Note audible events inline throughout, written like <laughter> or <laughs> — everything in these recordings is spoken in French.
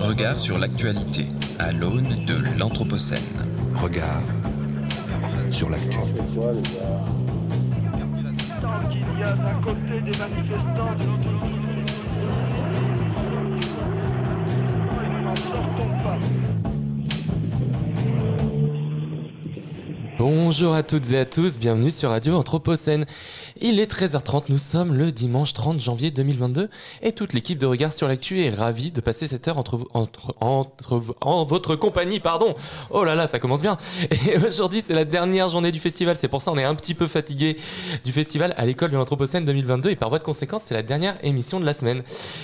Regard sur l'actualité à l'aune de l'Anthropocène. Regard sur l'actu. Bonjour à toutes et à tous, bienvenue sur Radio Anthropocène. Il est 13h30, nous sommes le dimanche 30 janvier 2022 et toute l'équipe de Regard sur l'actu est ravie de passer cette heure entre, vous- entre, entre- en votre compagnie, pardon. Oh là là, ça commence bien. <laughs> Et aujourd'hui, c'est la dernière journée du festival, c'est pour ça on est un petit peu fatigué du festival à l'école de l'Anthropocène 2022 et par voie de conséquence, c'est la dernière émission de la semaine.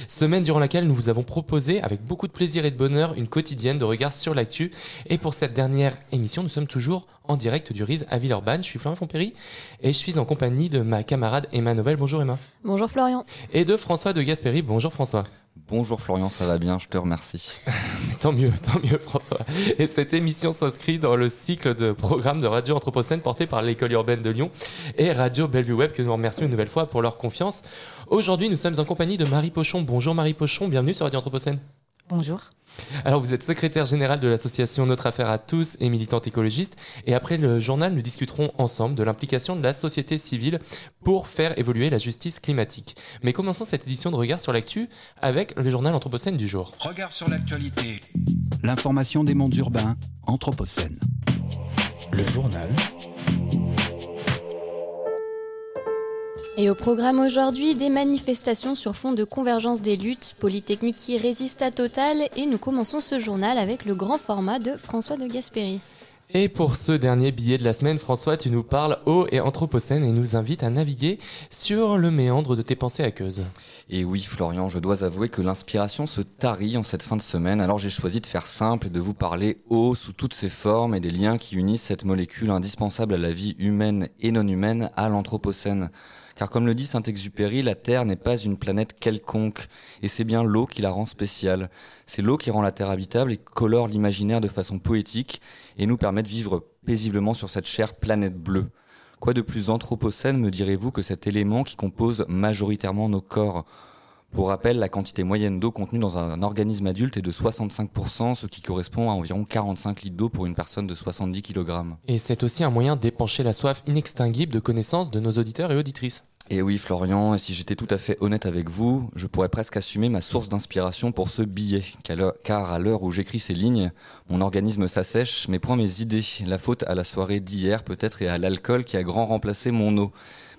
Semaine durant laquelle nous vous avons proposé avec beaucoup de plaisir et de bonheur une quotidienne de Regard sur l'actu et pour cette dernière émission, nous sommes toujours en direct du RISE à Villeurbanne. Je suis Florian Fontpéry et je suis en compagnie de ma camarade Emma Novel. Bonjour Emma. Bonjour Florian. Et de François de Gasperi. Bonjour François. Bonjour Florian, ça va bien, je te remercie. <laughs> Tant mieux, tant mieux François. Et cette émission s'inscrit dans le cycle de programmes de Radio Anthropocène porté par l'école urbaine de Lyon et Radio Bellevue Web que nous remercions une nouvelle fois pour leur confiance. Aujourd'hui, nous sommes en compagnie de Marie Pochon. Bonjour Marie Pochon, bienvenue sur Radio Anthropocène. Bonjour. Alors, vous êtes secrétaire générale de l'association Notre Affaire à tous et militante écologiste. Et après le journal, nous discuterons ensemble de l'implication de la société civile pour faire évoluer la justice climatique. Mais commençons cette édition de Regard sur l'actu avec le journal Anthropocène du jour. Regard sur l'actualité. L'information des mondes urbains, Anthropocène. Le journal Et au programme aujourd'hui, des manifestations sur fond de convergence des luttes, Polytechnique qui résiste à Total, et nous commençons ce journal avec le grand format de François de Gasperi. Et pour ce dernier billet de la semaine, François, tu nous parles eau et Anthropocène et nous invites à naviguer sur le méandre de tes pensées aqueuses. Et oui Florian, je dois avouer que l'inspiration se tarit en cette fin de semaine, alors j'ai choisi de faire simple et de vous parler eau sous toutes ses formes et des liens qui unissent cette molécule indispensable à la vie humaine et non humaine à l'Anthropocène. Car comme le dit Saint-Exupéry, la Terre n'est pas une planète quelconque, et c'est bien l'eau qui la rend spéciale. C'est l'eau qui rend la Terre habitable et colore l'imaginaire de façon poétique, et nous permet de vivre paisiblement sur cette chère planète bleue. Quoi de plus anthropocène me direz-vous que cet élément qui compose majoritairement nos corps? Pour rappel, la quantité moyenne d'eau contenue dans un organisme adulte est de 65%, ce qui correspond à environ 45 litres d'eau pour une personne de 70 kg. Et c'est aussi un moyen d'épancher la soif inextinguible de connaissances de nos auditeurs et auditrices. Et oui, Florian, si j'étais tout à fait honnête avec vous, je pourrais presque assumer ma source d'inspiration pour ce billet, car à l'heure- car à l'heure où j'écris ces lignes, mon organisme s'assèche, mais point mes idées. La faute à la soirée d'hier peut-être et à l'alcool qui a grand remplacé mon eau.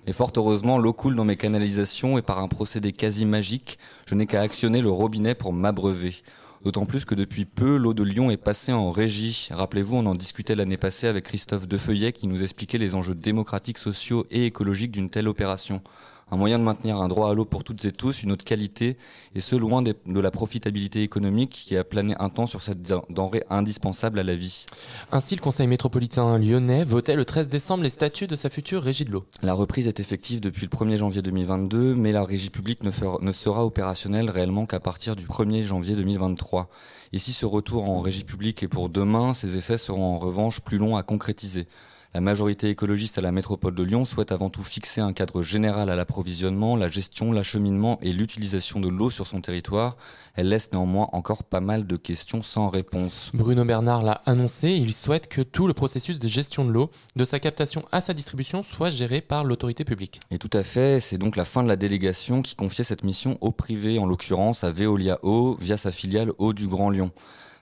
Mais fort heureusement, l'eau coule dans mes canalisations et par un procédé quasi magique, je n'ai qu'à actionner le robinet pour m'abreuver. D'autant plus que depuis peu, l'eau de Lyon est passée en régie. Rappelez-vous, on en discutait l'année passée avec Christophe Defeuillet qui nous expliquait les enjeux démocratiques, sociaux et écologiques d'une telle opération. Un moyen de maintenir un droit à l'eau pour toutes et tous, une haute qualité, et ce loin de la profitabilité économique qui a plané un temps sur cette den- denrée indispensable à la vie. Ainsi, le Conseil métropolitain lyonnais votait le 13 décembre les statuts de sa future régie de l'eau. La reprise est effective depuis le 1er janvier 2022, mais la régie publique ne, fera- ne sera opérationnelle réellement qu'à partir du 1er janvier 2023. Et si ce retour en régie publique est pour demain, ses effets seront en revanche plus longs à concrétiser. La majorité écologiste à la métropole de Lyon souhaite avant tout fixer un cadre général à l'approvisionnement, la gestion, l'acheminement et l'utilisation de l'eau sur son territoire. Elle laisse néanmoins encore pas mal de questions sans réponse. Bruno Bernard l'a annoncé, il souhaite que tout le processus de gestion de l'eau, de sa captation à sa distribution, soit géré par l'autorité publique. Et tout à fait, c'est donc la fin de la délégation qui confiait cette mission au privé, en l'occurrence à Veolia Eau, via sa filiale Eau du Grand Lyon.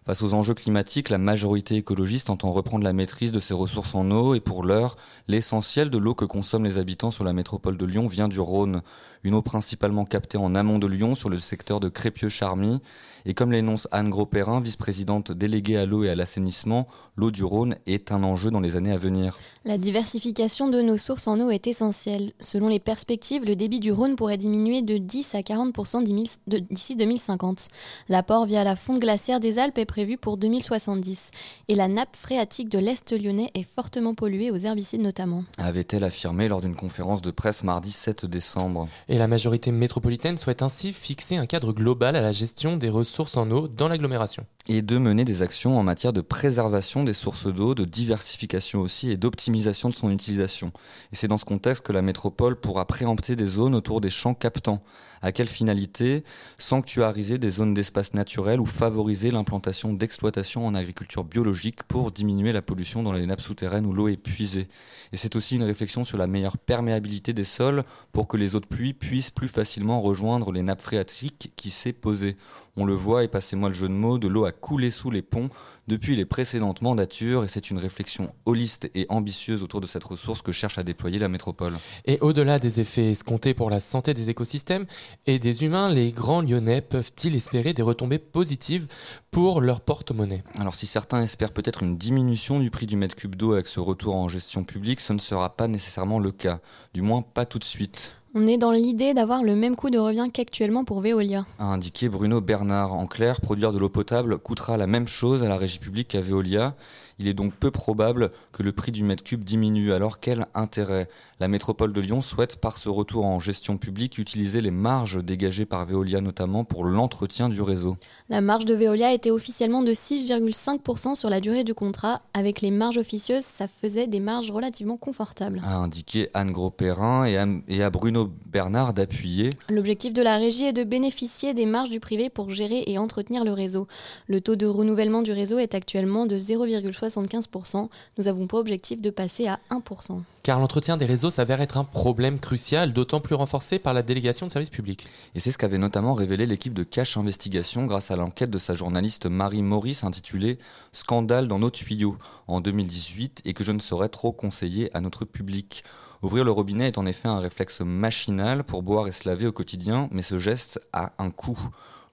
Face aux enjeux climatiques, la majorité écologiste entend reprendre la maîtrise de ses ressources en eau et pour l'heure, l'essentiel de l'eau que consomment les habitants sur la métropole de Lyon vient du Rhône. Une eau principalement captée en amont de Lyon sur le secteur de Crépieux-Charmy. Et comme l'énonce Anne Gros-Perrin, vice-présidente déléguée à l'eau et à l'assainissement, l'eau du Rhône est un enjeu dans les années à venir. La diversification de nos sources en eau est essentielle. Selon les perspectives, le débit du Rhône pourrait diminuer de 10 à 40% d'ici de- d'ici 2050. L'apport via la fonte glaciaire des Alpes est prévu pour 2070. Et la nappe phréatique de l'Est lyonnais est fortement polluée aux herbicides notamment. Avait-elle affirmé lors d'une conférence de presse mardi 7 décembre. Et la majorité métropolitaine souhaite ainsi fixer un cadre global à la gestion des ressources en eau dans l'agglomération. et de mener des actions en matière de préservation des sources d'eau, de diversification aussi et d'optimisation de son utilisation. Et c'est dans ce contexte que la métropole pourra préempter des zones autour des champs captants. À quelle finalité Sanctuariser des zones d'espace naturel ou favoriser l'implantation d'exploitations en agriculture biologique pour diminuer la pollution dans les nappes souterraines où l'eau est puisée? Et c'est aussi une réflexion sur la meilleure perméabilité des sols pour que les eaux de pluie puissent plus facilement rejoindre les nappes phréatiques qui s'est posée. On le voit, et passez-moi le jeu de mots, de l'eau a coulé sous les ponts depuis les précédentes mandatures et c'est une réflexion holiste et ambitieuse autour de cette ressource que cherche à déployer la métropole. Et au-delà des effets escomptés pour la santé des écosystèmes et des humains, les grands lyonnais peuvent-ils espérer des retombées positives pour leur porte-monnaie? Alors si certains espèrent peut-être une diminution du prix du mètre cube d'eau avec ce retour en gestion publique, ce ne sera pas nécessairement le cas, du moins pas tout de suite. On est dans l'idée d'avoir le même coût de revient qu'actuellement pour Veolia. A indiqué Bruno Bernard. En clair, produire de l'eau potable coûtera la même chose à la régie publique qu'à Veolia. Il est donc peu probable que le prix du mètre cube diminue. Alors quel intérêt? La métropole de Lyon souhaite, par ce retour en gestion publique, utiliser les marges dégagées par Veolia notamment pour l'entretien du réseau. La marge de Veolia était officiellement de 6,5% sur la durée du contrat. Avec les marges officieuses, ça faisait des marges relativement confortables. A indiqué Anne Gros-Perrin et, à- et à Bruno Bernard d'appuyer. L'objectif de la régie est de bénéficier des marges du privé pour gérer et entretenir le réseau. Le taux de renouvellement du réseau est actuellement de 0,75%. Nous avons pour objectif de passer à 1%. Car l'entretien des réseaux s'avère être un problème crucial, d'autant plus renforcé par la délégation de services publics. Et c'est ce qu'avait notamment révélé l'équipe de Cash Investigation grâce à l'enquête de sa journaliste Marie Maurice intitulée Scandale dans nos tuyaux en 2018 et que je ne saurais trop conseiller à notre public. Ouvrir le robinet est en effet un réflexe machinal pour boire et se laver au quotidien, mais ce geste a un coût.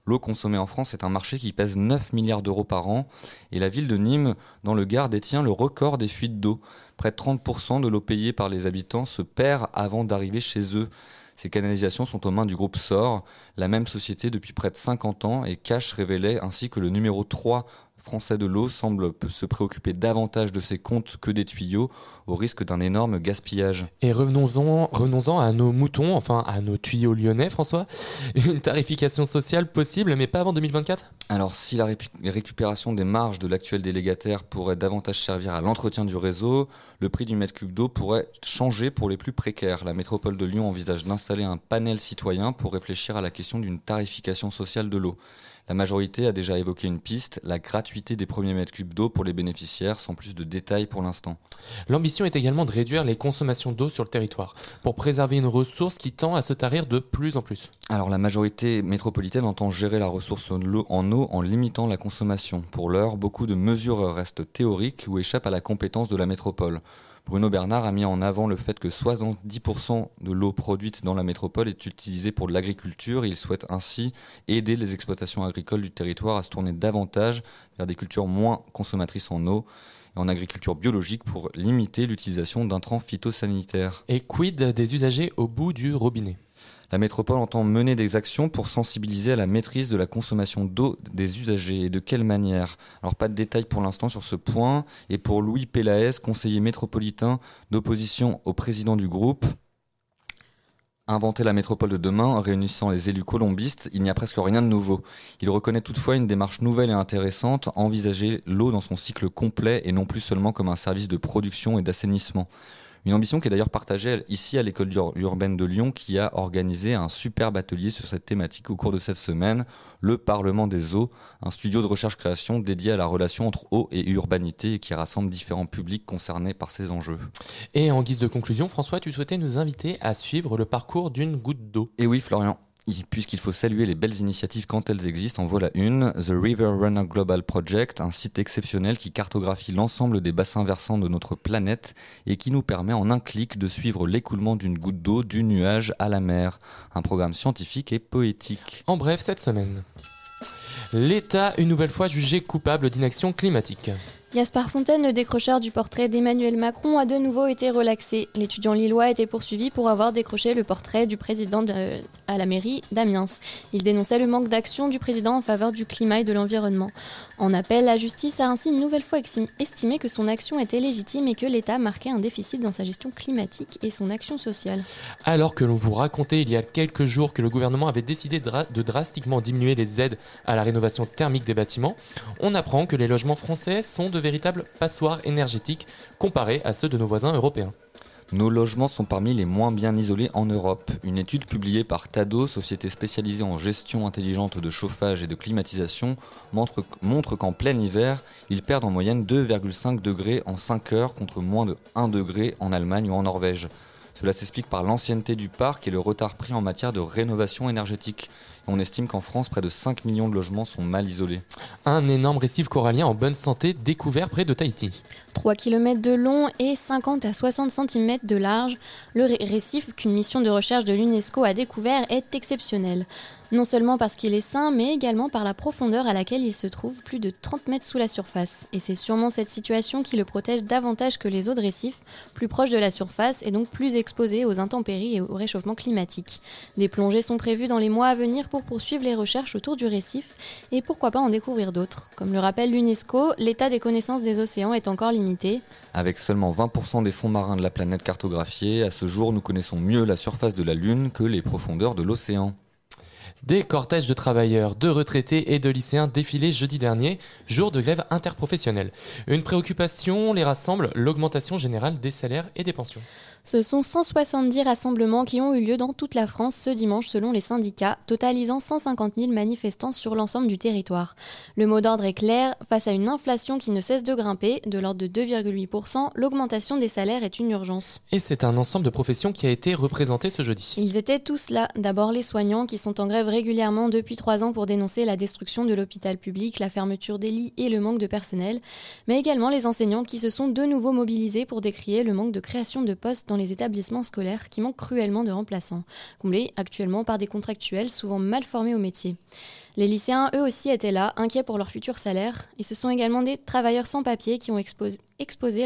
L'eau consommée en France est un marché qui pèse 9 milliards d'euros par an et la ville de Nîmes, dans le Gard, détient le record des fuites d'eau. Près de 30% de l'eau payée par les habitants se perd avant d'arriver chez eux. Ces canalisations sont aux mains du groupe SOR, la même société depuis près de 50 ans, et Cash révélait ainsi que le numéro 3 français de l'eau semble se préoccuper davantage de ses comptes que des tuyaux, au risque d'un énorme gaspillage. Et revenons-en revenons à nos moutons, enfin à nos tuyaux lyonnais, François. <laughs> Une tarification sociale possible, mais pas avant 2024 Alors si la récupération des marges de l'actuel délégataire pourrait davantage servir à l'entretien du réseau, le prix du mètre cube d'eau pourrait changer pour les plus précaires. La métropole de Lyon envisage d'installer un panel citoyen pour réfléchir à la question d'une tarification sociale de l'eau. La majorité a déjà évoqué une piste, la gratuité des premiers mètres cubes d'eau pour les bénéficiaires, sans plus de détails pour l'instant. L'ambition est également de réduire les consommations d'eau sur le territoire, pour préserver une ressource qui tend à se tarir de plus en plus. Alors la majorité métropolitaine entend gérer la ressource en eau en, limitant la consommation. Pour l'heure, beaucoup de mesures restent théoriques ou échappent à la compétence de la métropole. Bruno Bernard a mis en avant le fait que 70% de l'eau produite dans la métropole est utilisée pour l'agriculture il souhaite ainsi aider les exploitations agricoles du territoire à se tourner davantage vers des cultures moins consommatrices en eau et en agriculture biologique pour limiter l'utilisation d'intrants phytosanitaires. Et quid des usagers au bout du robinet? La métropole entend mener des actions pour sensibiliser à la maîtrise de la consommation d'eau des usagers et de quelle manière? Alors pas de détails pour l'instant sur ce point. Et pour Louis Pélaès, conseiller métropolitain d'opposition au président du groupe, Inventer la métropole de demain en réunissant les élus colombistes, il n'y a presque rien de nouveau. Il reconnaît toutefois une démarche nouvelle et intéressante, envisager l'eau dans son cycle complet et non plus seulement comme un service de production et d'assainissement. Une ambition qui est d'ailleurs partagée ici à l'école ur- urbaine de Lyon qui a organisé un superbe atelier sur cette thématique au cours de cette semaine, le Parlement des eaux, un studio de recherche-création dédié à la relation entre eau et urbanité et qui rassemble différents publics concernés par ces enjeux. Et en guise de conclusion, François, tu souhaitais nous inviter à suivre le parcours d'une goutte d'eau. Et oui, Florian. Il- Puisqu'il faut saluer les belles initiatives quand elles existent, en voilà une, The River Runner Global Project, un site exceptionnel qui cartographie l'ensemble des bassins versants de notre planète et qui nous permet en un clic de suivre l'écoulement d'une goutte d'eau du nuage à la mer. Un programme scientifique et poétique. En bref, cette semaine. L'État, une nouvelle fois jugé coupable d'inaction climatique. Gaspard Fontaine, le décrocheur du portrait d'Emmanuel Macron, a de nouveau été relaxé. L'étudiant lillois a été poursuivi pour avoir décroché le portrait du président de- à la mairie d'Amiens. Il dénonçait le manque d'action du président en faveur du climat et de l'environnement. En appel, la justice a ainsi une nouvelle fois estimé que son action était légitime et que l'État marquait un déficit dans sa gestion climatique et son action sociale. Alors que l'on vous racontait il y a quelques jours que le gouvernement avait décidé de, de drastiquement diminuer les aides à la rénovation thermique des bâtiments, on apprend que les logements français sont devenus véritables passoires énergétiques comparés à ceux de nos voisins européens. Nos logements sont parmi les moins bien isolés en Europe. Une étude publiée par Tado, société spécialisée en gestion intelligente de chauffage et de climatisation, montre, qu'en plein hiver, ils perdent en moyenne 2,5 degrés en 5 heures contre moins de 1 degré en Allemagne ou en Norvège. Cela s'explique par l'ancienneté du parc et le retard pris en matière de rénovation énergétique. On estime qu'en France, près de 5 millions de logements sont mal isolés. Un énorme récif corallien en bonne santé découvert près de Tahiti. 3 km de long et 50 à 60 cm de large, le ré- récif qu'une mission de recherche de l'UNESCO a découvert est exceptionnel. Non seulement parce qu'il est sain, mais également par la profondeur à laquelle il se trouve, plus de 30 mètres sous la surface. Et c'est sûrement cette situation qui le protège davantage que les autres récifs, plus proche de la surface et donc plus exposé aux intempéries et au réchauffement climatique. Des plongées sont prévues dans les mois à venir pour poursuivre les recherches autour du récif et pourquoi pas en découvrir d'autres. Comme le rappelle l'UNESCO, l'état des connaissances des océans est encore limité. Avec seulement 20% des fonds marins de la planète cartographiés, à ce jour, nous connaissons mieux la surface de la Lune que les profondeurs de l'océan. Des cortèges de travailleurs, de retraités et de lycéens défilaient jeudi dernier, jour de grève interprofessionnelle. Une préoccupation les rassemble, l'augmentation générale des salaires et des pensions. Ce sont 170 rassemblements qui ont eu lieu dans toute la France ce dimanche selon les syndicats, totalisant 150 000 manifestants sur l'ensemble du territoire. Le mot d'ordre est clair, face à une inflation qui ne cesse de grimper, de l'ordre de 2,8%, l'augmentation des salaires est une urgence. Et c'est un ensemble de professions qui a été représenté ce jeudi. Ils étaient tous là. D'abord les soignants qui sont en grève régulièrement depuis trois ans pour dénoncer la destruction de l'hôpital public, la fermeture des lits et le manque de personnel, mais également les enseignants qui se sont de nouveau mobilisés pour décrier le manque de création de postes dans les établissements scolaires qui manquent cruellement de remplaçants, comblés actuellement par des contractuels souvent mal formés au métier. Les lycéens, eux aussi, étaient là, inquiets pour leur futur salaire, et ce sont également des travailleurs sans papier qui ont exposé,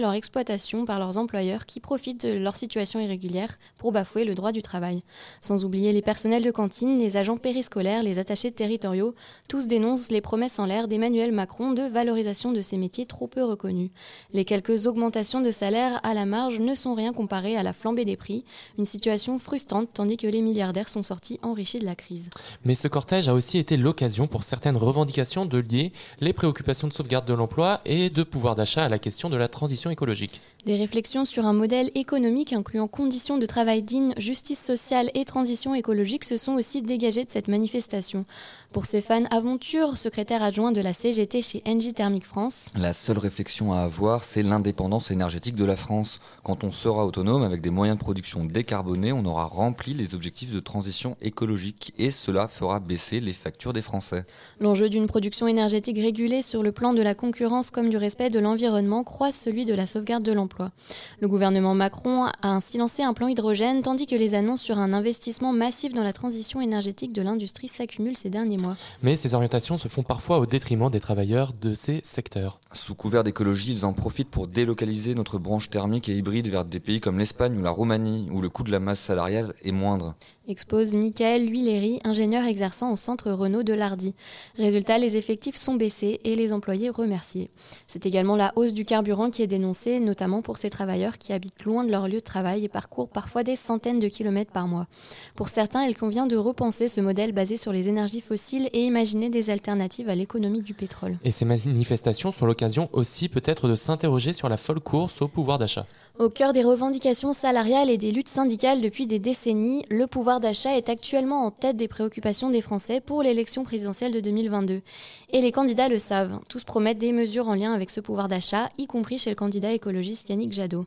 leur exploitation par leurs employeurs qui profitent de leur situation irrégulière pour bafouer le droit du travail. Sans oublier les personnels de cantine, les agents périscolaires, les attachés territoriaux, tous dénoncent les promesses en l'air d'Emmanuel Macron de valorisation de ces métiers trop peu reconnus. Les quelques augmentations de salaire à la marge ne sont rien comparées à la flambée des prix, une situation frustrante tandis que les milliardaires sont sortis enrichis de la crise. Mais ce cortège a aussi été l'occasion pour certaines revendications de lier les préoccupations de sauvegarde de l'emploi et de pouvoir d'achat à la question de la transition écologique. Des réflexions sur un modèle économique incluant conditions de travail dignes, justice sociale et transition écologique se sont aussi dégagées de cette manifestation. Pour Stéphane Aventure, secrétaire adjoint de la CGT chez Engie Thermique France, La seule réflexion à avoir, c'est l'indépendance énergétique de la France. Quand on sera autonome avec des moyens de production décarbonés, on aura rempli les objectifs de transition écologique et cela fera baisser les factures des Français. L'enjeu d'une production énergétique régulée sur le plan de la concurrence comme du respect de l'environnement croise celui de la sauvegarde de l'emploi. Le gouvernement Macron a ainsi lancé un plan hydrogène tandis que les annonces sur un investissement massif dans la transition énergétique de l'industrie s'accumulent ces derniers mois. Mais ces orientations se font parfois au détriment des travailleurs de ces secteurs. Sous couvert d'écologie, ils en profitent pour délocaliser notre branche thermique et hybride vers des pays comme l'Espagne ou la Roumanie, où le coût de la masse salariale est moindre. Expose Michael Huileri, ingénieur exerçant au centre Renault de Lardy. Résultat, les effectifs sont baissés et les employés remerciés. C'est également la hausse du carburant qui est dénoncée, notamment pour ces travailleurs qui habitent loin de leur lieu de travail et parcourent parfois des centaines de kilomètres par mois. Pour certains, il convient de repenser ce modèle basé sur les énergies fossiles et imaginer des alternatives à l'économie du pétrole. Et ces manifestations sont l'occasion aussi peut-être de s'interroger sur la folle course au pouvoir d'achat. Au cœur des revendications salariales et des luttes syndicales depuis des décennies, le pouvoir d'achat est actuellement en tête des préoccupations des Français pour l'élection présidentielle de 2022. Et les candidats le savent, tous promettent des mesures en lien avec ce pouvoir d'achat, y compris chez le candidat écologiste Yannick Jadot.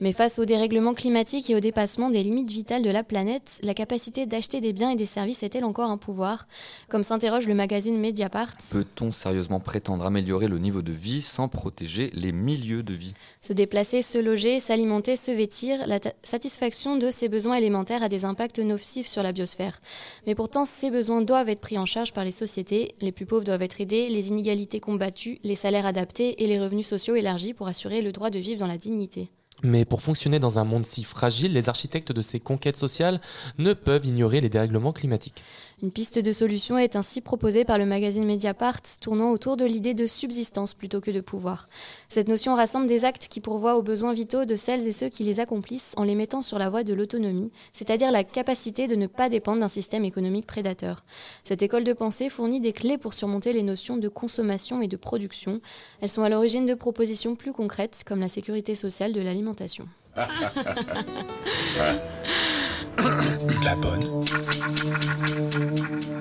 Mais face au dérèglement climatique et au dépassement des limites vitales de la planète, la capacité d'acheter des biens et des services est-elle encore un pouvoir? Comme s'interroge le magazine Mediapart, Peut-on sérieusement prétendre améliorer le niveau de vie sans protéger les milieux de vie? Se déplacer, se loger, s'alimenter, se vêtir, la satisfaction de ces besoins élémentaires a des impacts nocifs sur la biosphère. Mais pourtant, ces besoins doivent être pris en charge par les sociétés, les plus pauvres doivent être aidés, les inégalités combattues, les salaires adaptés et les revenus sociaux élargis pour assurer le droit de vivre dans la dignité. Mais pour fonctionner dans un monde si fragile, les architectes de ces conquêtes sociales ne peuvent ignorer les dérèglements climatiques. Une piste de solution est ainsi proposée par le magazine Mediapart, tournant autour de l'idée de subsistance plutôt que de pouvoir. Cette notion rassemble des actes qui pourvoient aux besoins vitaux de celles et ceux qui les accomplissent en les mettant sur la voie de l'autonomie, c'est-à-dire la capacité de ne pas dépendre d'un système économique prédateur. Cette école de pensée fournit des clés pour surmonter les notions de consommation et de production. Elles sont à l'origine de propositions plus concrètes comme la sécurité sociale de l'alimentation. <laughs> La bonne.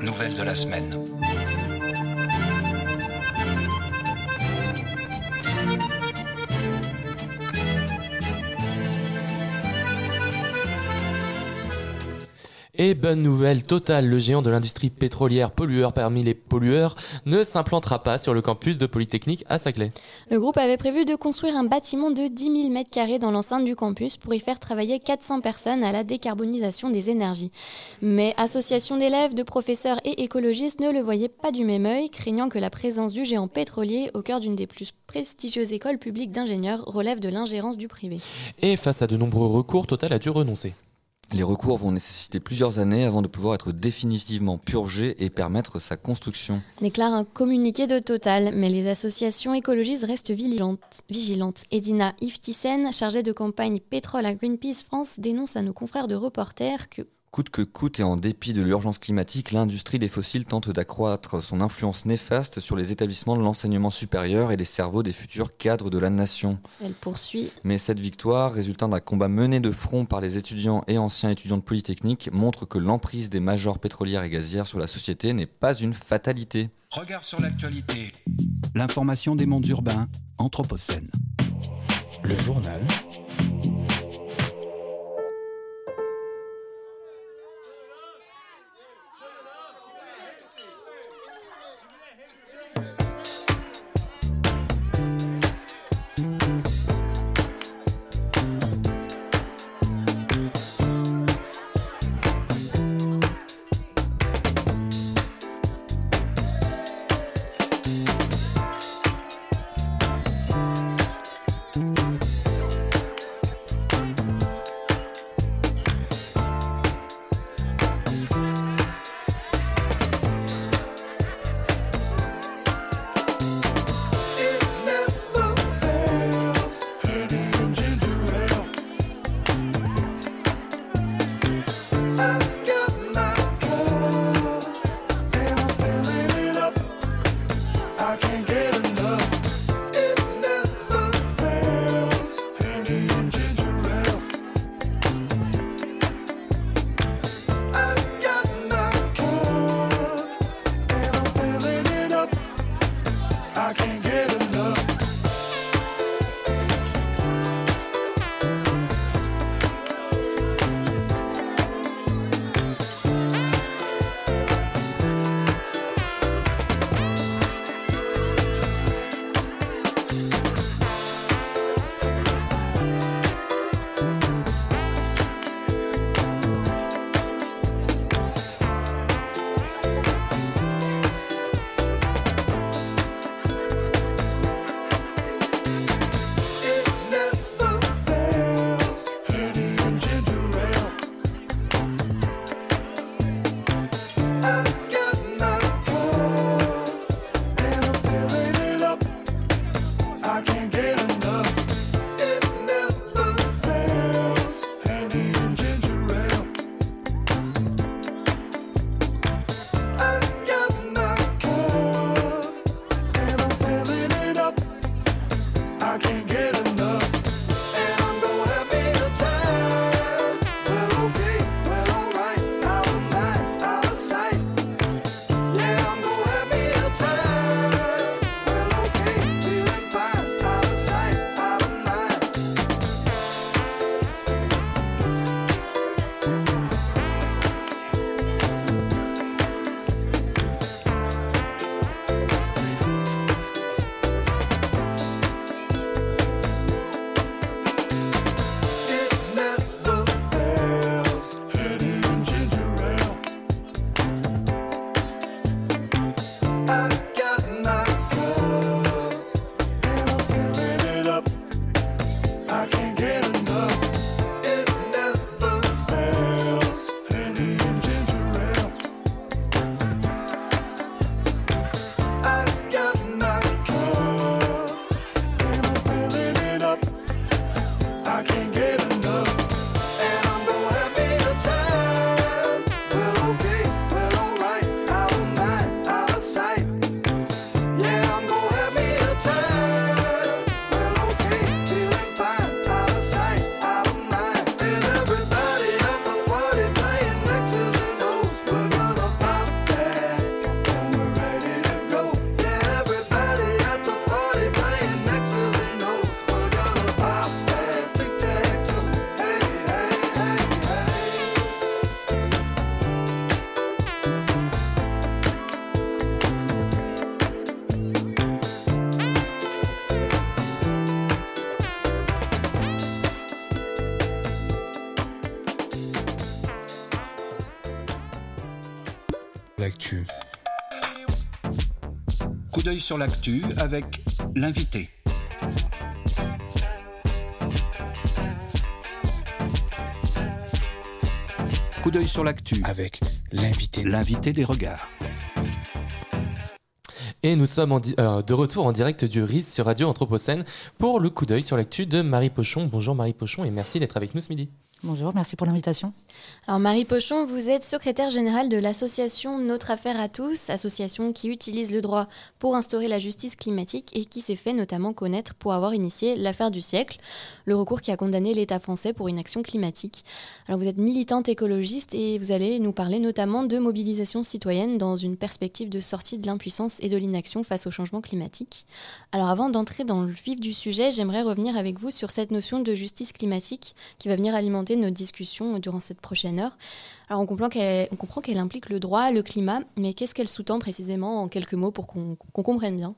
Nouvelle de la semaine. Et bonne nouvelle, Total, le géant de l'industrie pétrolière pollueur parmi les pollueurs, ne s'implantera pas sur le campus de Polytechnique à Saclay. Le groupe avait prévu de construire un bâtiment de 10 000 m2 dans l'enceinte du campus pour y faire travailler 400 personnes à la décarbonisation des énergies. Mais association d'élèves, de professeurs et écologistes ne le voyaient pas du même œil, craignant que la présence du géant pétrolier au cœur d'une des plus prestigieuses écoles publiques d'ingénieurs relève de l'ingérence du privé. Et face à de nombreux recours, Total a dû renoncer. Les recours vont nécessiter plusieurs années avant de pouvoir être définitivement purgés et permettre sa construction. Déclare un communiqué de Total, mais les associations écologistes restent vigilantes. Edina Iftissen, chargée de campagne pétrole à Greenpeace France, dénonce à nos confrères de reporters que Coûte que coûte et en dépit de l'urgence climatique, l'industrie des fossiles tente d'accroître son influence néfaste sur les établissements de l'enseignement supérieur et les cerveaux des futurs cadres de la nation. elle poursuit Mais cette victoire, résultant d'un combat mené de front par les étudiants et anciens étudiants de Polytechnique, montre que l'emprise des majors pétrolières et gazières sur la société n'est pas une fatalité. Regard sur l'actualité. L'information des mondes urbains, Anthropocène. Le journal. Sur l'actu avec l'invité. Coup d'œil sur l'actu Avec l'invité. l'invité des regards. Et nous sommes euh, de retour en direct du RIS sur Radio Anthropocène pour le coup d'œil sur l'actu de Marie Pochon. Bonjour Marie Pochon et merci d'être avec nous ce midi. Bonjour, merci pour l'invitation. Alors Marie Pochon, vous êtes secrétaire générale de l'association Notre Affaire à tous, association qui utilise le droit pour instaurer la justice climatique et qui s'est fait notamment connaître pour avoir initié l'affaire du siècle, le recours qui a condamné l'État français pour une action climatique. Alors vous êtes militante écologiste et vous allez nous parler notamment de mobilisation citoyenne dans une perspective de sortie de l'impuissance et de l'inaction face au changement climatique. Alors avant d'entrer dans le vif du sujet, j'aimerais revenir avec vous sur cette notion de justice climatique qui va venir alimenter notre discussion durant cette prochaine heure. Alors on comprend qu'elle, implique le droit, le climat, mais qu'est-ce qu'elle sous-tend précisément en quelques mots pour qu'on comprenne bien?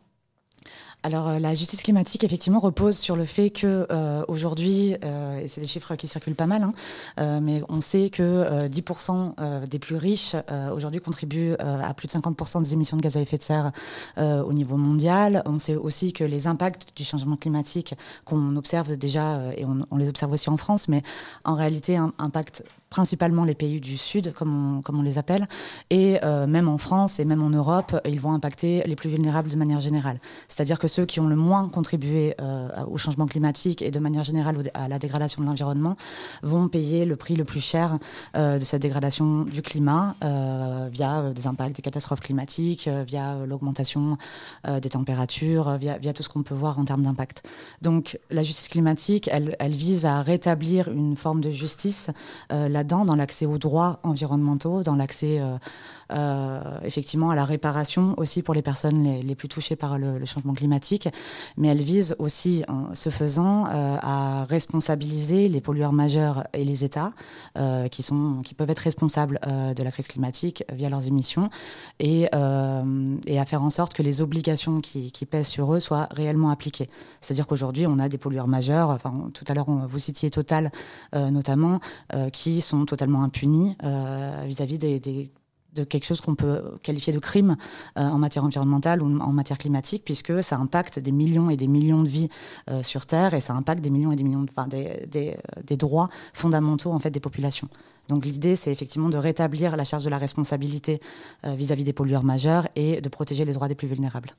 Alors euh, la justice climatique effectivement repose sur le fait que euh, aujourd'hui, euh, et c'est des chiffres qui circulent pas mal, hein, euh, mais on sait que euh, 10% euh, des plus riches aujourd'hui contribuent à plus de 50% des émissions de gaz à effet de serre au niveau mondial. On sait aussi que les impacts du changement climatique qu'on observe déjà et on, on les observe aussi en France, mais en réalité un, impactent principalement les pays du Sud, comme on, comme on les appelle, et euh, même en France et même en Europe, ils vont impacter les plus vulnérables de manière générale. C'est-à-dire que ceux qui ont le moins contribué euh, au changement climatique et de manière générale à la dégradation de l'environnement vont payer le prix le plus cher euh, de cette dégradation du climat via des impacts des catastrophes climatiques, via l'augmentation des températures, via, tout ce qu'on peut voir en termes d'impact. Donc la justice climatique, elle, vise à rétablir une forme de justice dans l'accès aux droits environnementaux, dans l'accès euh, effectivement à la réparation aussi pour les personnes les, plus touchées par le, changement climatique. Mais elle vise aussi, en ce faisant, euh, à responsabiliser les pollueurs majeurs et les États euh, qui, sont, qui peuvent être responsables euh, de la crise climatique via leurs émissions et, euh, à faire en sorte que les obligations qui, pèsent sur eux soient réellement appliquées. C'est-à-dire qu'aujourd'hui, on a des pollueurs majeurs, enfin, tout à l'heure, vous citiez Total euh, notamment, euh, qui sont totalement impunis euh, vis-à-vis des- de quelque chose qu'on peut qualifier de crime euh, en matière environnementale ou en matière climatique, puisque ça impacte des millions et des millions de vies euh, sur Terre et ça impacte des millions et des millions de, enfin, euh, des droits fondamentaux en fait des populations. Donc l'idée, c'est effectivement de rétablir la charge de la responsabilité vis-à-vis des pollueurs majeurs et de protéger les droits des plus vulnérables.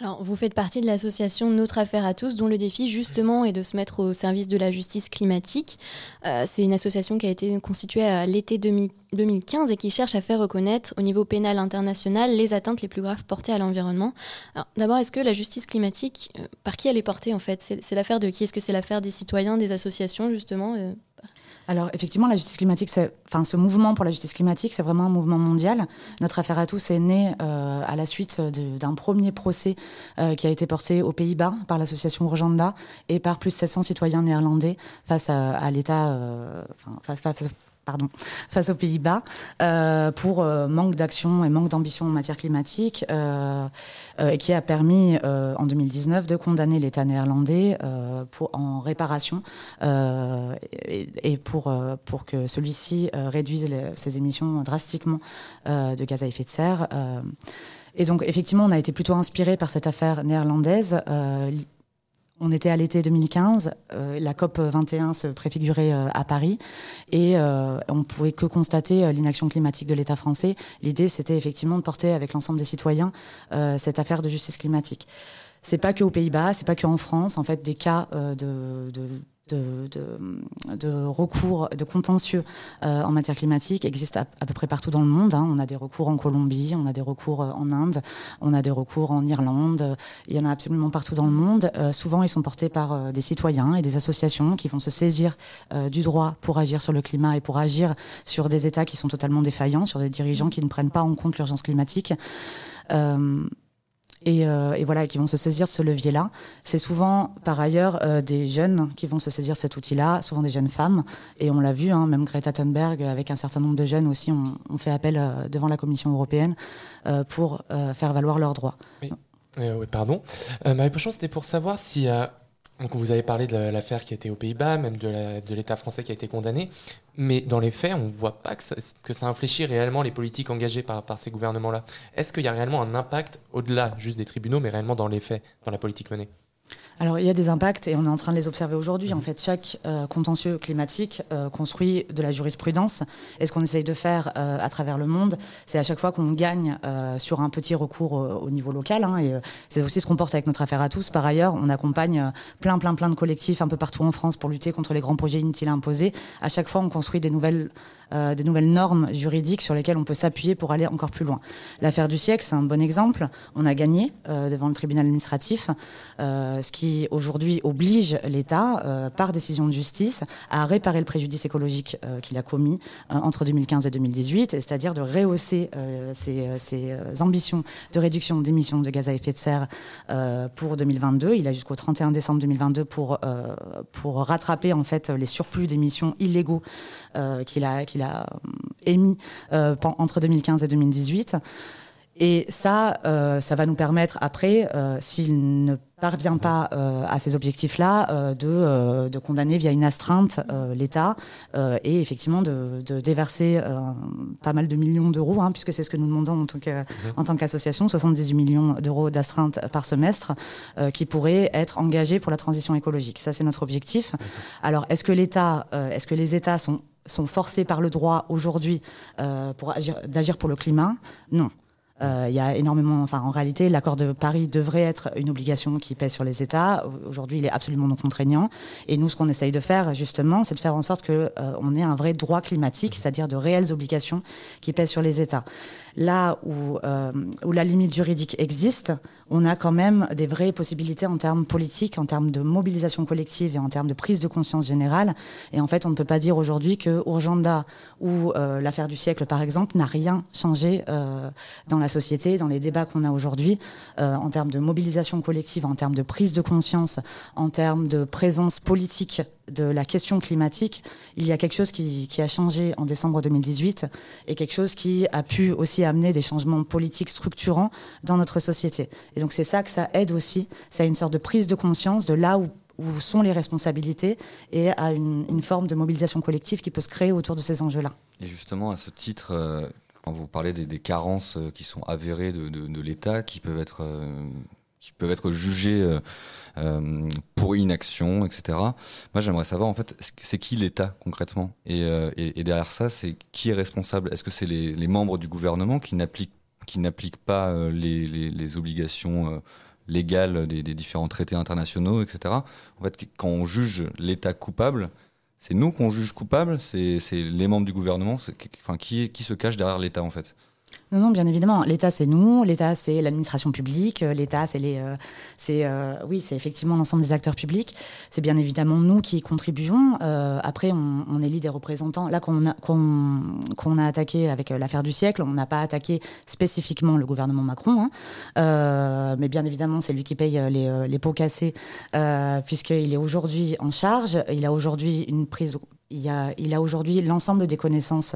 Alors, vous faites partie de l'association Notre Affaire à tous, dont le défi justement est de se mettre au service de la justice climatique. Euh, c'est une association qui a été constituée à l'été 2000 2015 et qui cherche à faire reconnaître au niveau pénal international les atteintes les plus graves portées à l'environnement. D'abord, est-ce que la justice climatique, euh, par qui elle est portée en fait? C'est l'affaire de qui? Est-ce que c'est l'affaire des citoyens, des associations justement euh Alors effectivement, la justice climatique, enfin, ce mouvement pour la justice climatique, c'est vraiment un mouvement mondial. Notre affaire à tous est née euh, à la suite d'un premier procès euh, qui a été porté aux Pays-Bas par l'association Urgenda et par plus de 700 citoyens néerlandais face à, l'État, euh, face- face aux Pays-Bas euh, pour euh, manque d'action et manque d'ambition en matière climatique euh, et qui a permis en 2019 de condamner l'État néerlandais pour, en réparation et, pour, pour que celui-ci réduise ses émissions drastiquement de gaz à effet de serre. et donc effectivement, on a été plutôt inspiré par cette affaire néerlandaise. On était à l'été 2015, euh, la COP 21 se préfigurait euh, à Paris et euh, on pouvait que constater euh, l'inaction climatique de l'État français. L'idée, c'était effectivement de porter avec l'ensemble des citoyens euh, cette affaire de justice climatique. C'est pas que aux Pays-Bas, c'est pas que en France. En fait, des cas de de, recours, de contentieux euh, en matière climatique existent à, peu près partout dans le monde. hein. On a des recours en Colombie, on a des recours euh, en Inde, on a des recours en Irlande. Il y en a absolument partout dans le monde. Euh, souvent, ils sont portés par des citoyens et des associations qui vont se saisir du droit pour agir sur le climat et pour agir sur des États qui sont totalement défaillants, sur des dirigeants qui ne prennent pas en compte l'urgence climatique. Et, euh, et voilà, qui vont se saisir de ce levier-là. C'est souvent, par ailleurs, euh, des jeunes qui vont se saisir cet outil-là, souvent des jeunes femmes. Et on l'a vu, hein, même Greta Thunberg, avec un certain nombre de jeunes aussi, ont, ont fait appel euh, devant la Commission européenne euh, pour faire valoir leurs droits. Oui, pardon. Marie Pochon, c'était pour savoir si, Donc vous avez parlé de l'affaire qui été aux Pays-Bas, même de l'État français qui a été condamné, mais dans les faits, on ne voit pas que ça, que infléchit réellement les politiques engagées par ces gouvernements-là. Est-ce qu'il y a réellement un impact au-delà juste des tribunaux, mais réellement dans les faits, dans la politique menée? Alors il y a des impacts et on est en train de les observer aujourd'hui. En fait, chaque euh, contentieux climatique euh, construit de la jurisprudence. Et ce qu'on essaye de faire euh, à travers le monde, c'est à chaque fois qu'on gagne sur un petit recours au niveau local. Hein, et c'est aussi ce qu'on porte avec notre affaire à tous. Par ailleurs, on accompagne plein, plein, plein de collectifs un peu partout en France pour lutter contre les grands projets inutiles imposés. À chaque fois, on construit des nouvelles euh, des nouvelles normes juridiques sur lesquelles on peut s'appuyer pour aller encore plus loin. L'affaire du siècle, c'est un bon exemple. On a gagné euh, devant le tribunal administratif, euh, ce qui aujourd'hui oblige l'État, par décision de justice, à réparer le préjudice écologique qu'il a commis entre 2015 et 2018, c'est-à-dire de rehausser ses, ambitions de réduction d'émissions de gaz à effet de serre pour 2022. Il a jusqu'au 31 décembre 2022 pour, pour rattraper en fait les surplus d'émissions illégaux qu'il a, qu'il a euh, émis euh, entre 2015 et 2018. Et ça, euh, ça va nous permettre après, s'il ne parvient pas à ces objectifs-là, de, de, condamner via une astreinte l'État et effectivement de, de déverser pas mal de millions d'euros, hein, puisque c'est ce que nous demandons en tant, que, en tant qu'association, 78 millions d'euros d'astreinte par semestre, qui pourraient être engagés pour la transition écologique. Ça, c'est notre objectif. Alors, est-ce que l'État, est-ce que les États sont sont forcés par le droit aujourd'hui euh, d'agir pour le climat Non. Euh, il y a énormément, enfin, en réalité, l'accord de Paris devrait être une obligation qui pèse sur les États. Aujourd'hui, il est absolument non contraignant. Et nous, ce qu'on essaye de faire, justement, c'est de faire en sorte que euh, on ait un vrai droit climatique, c'est-à-dire de réelles obligations qui pèsent sur les États. Là où, euh, où la limite juridique existe, on a quand même des vraies possibilités en termes politiques, en termes de mobilisation collective et en termes de prise de conscience générale. Et en fait, on ne peut pas dire aujourd'hui que Urgenda ou euh, l'affaire du siècle, par exemple, n'a rien changé euh, dans la société, dans les débats qu'on a aujourd'hui, euh, en termes de mobilisation collective, en termes de prise de conscience, en termes de présence politique de la question climatique, il y a quelque chose qui, a changé en décembre 2018 et quelque chose qui a pu aussi amener des changements politiques structurants dans notre société. Et donc c'est ça que ça aide aussi, c'est une sorte de prise de conscience de là où, sont les responsabilités et à une, forme de mobilisation collective qui peut se créer autour de ces enjeux-là. Et justement, à ce titre, euh, quand vous parlez des, carences euh, qui sont avérées de, l'État, qui peuvent être... Euh, qui peuvent être jugées euh, pour inaction, etc. Moi, j'aimerais savoir en fait, c'est qui l'État concrètement? Euh, et, derrière ça, c'est qui est responsable? Est-ce que c'est les, membres du gouvernement qui n'appliquent pas euh, les, obligations légales des, différents traités internationaux, etc. En fait, quand on juge l'État coupable, c'est nous qu'on juge coupable, c'est les membres du gouvernement, enfin qui, qui se cache derrière l'État en fait? Non, non, bien évidemment. L'État, c'est nous. L'État, c'est l'administration publique. Euh, L'État, c'est les, euh, c'est, euh, oui, c'est effectivement l'ensemble des acteurs publics. C'est bien évidemment nous qui contribuons. après, on, on, élit des représentants. Là, qu'on a, qu'on, a attaqué avec l'affaire du siècle, on n'a pas attaqué spécifiquement le gouvernement Macron. Hein. mais bien évidemment, c'est lui qui paye les, les pots cassés, puisqu'il est aujourd'hui en charge. Il a aujourd'hui une prise il a, aujourd'hui l'ensemble des connaissances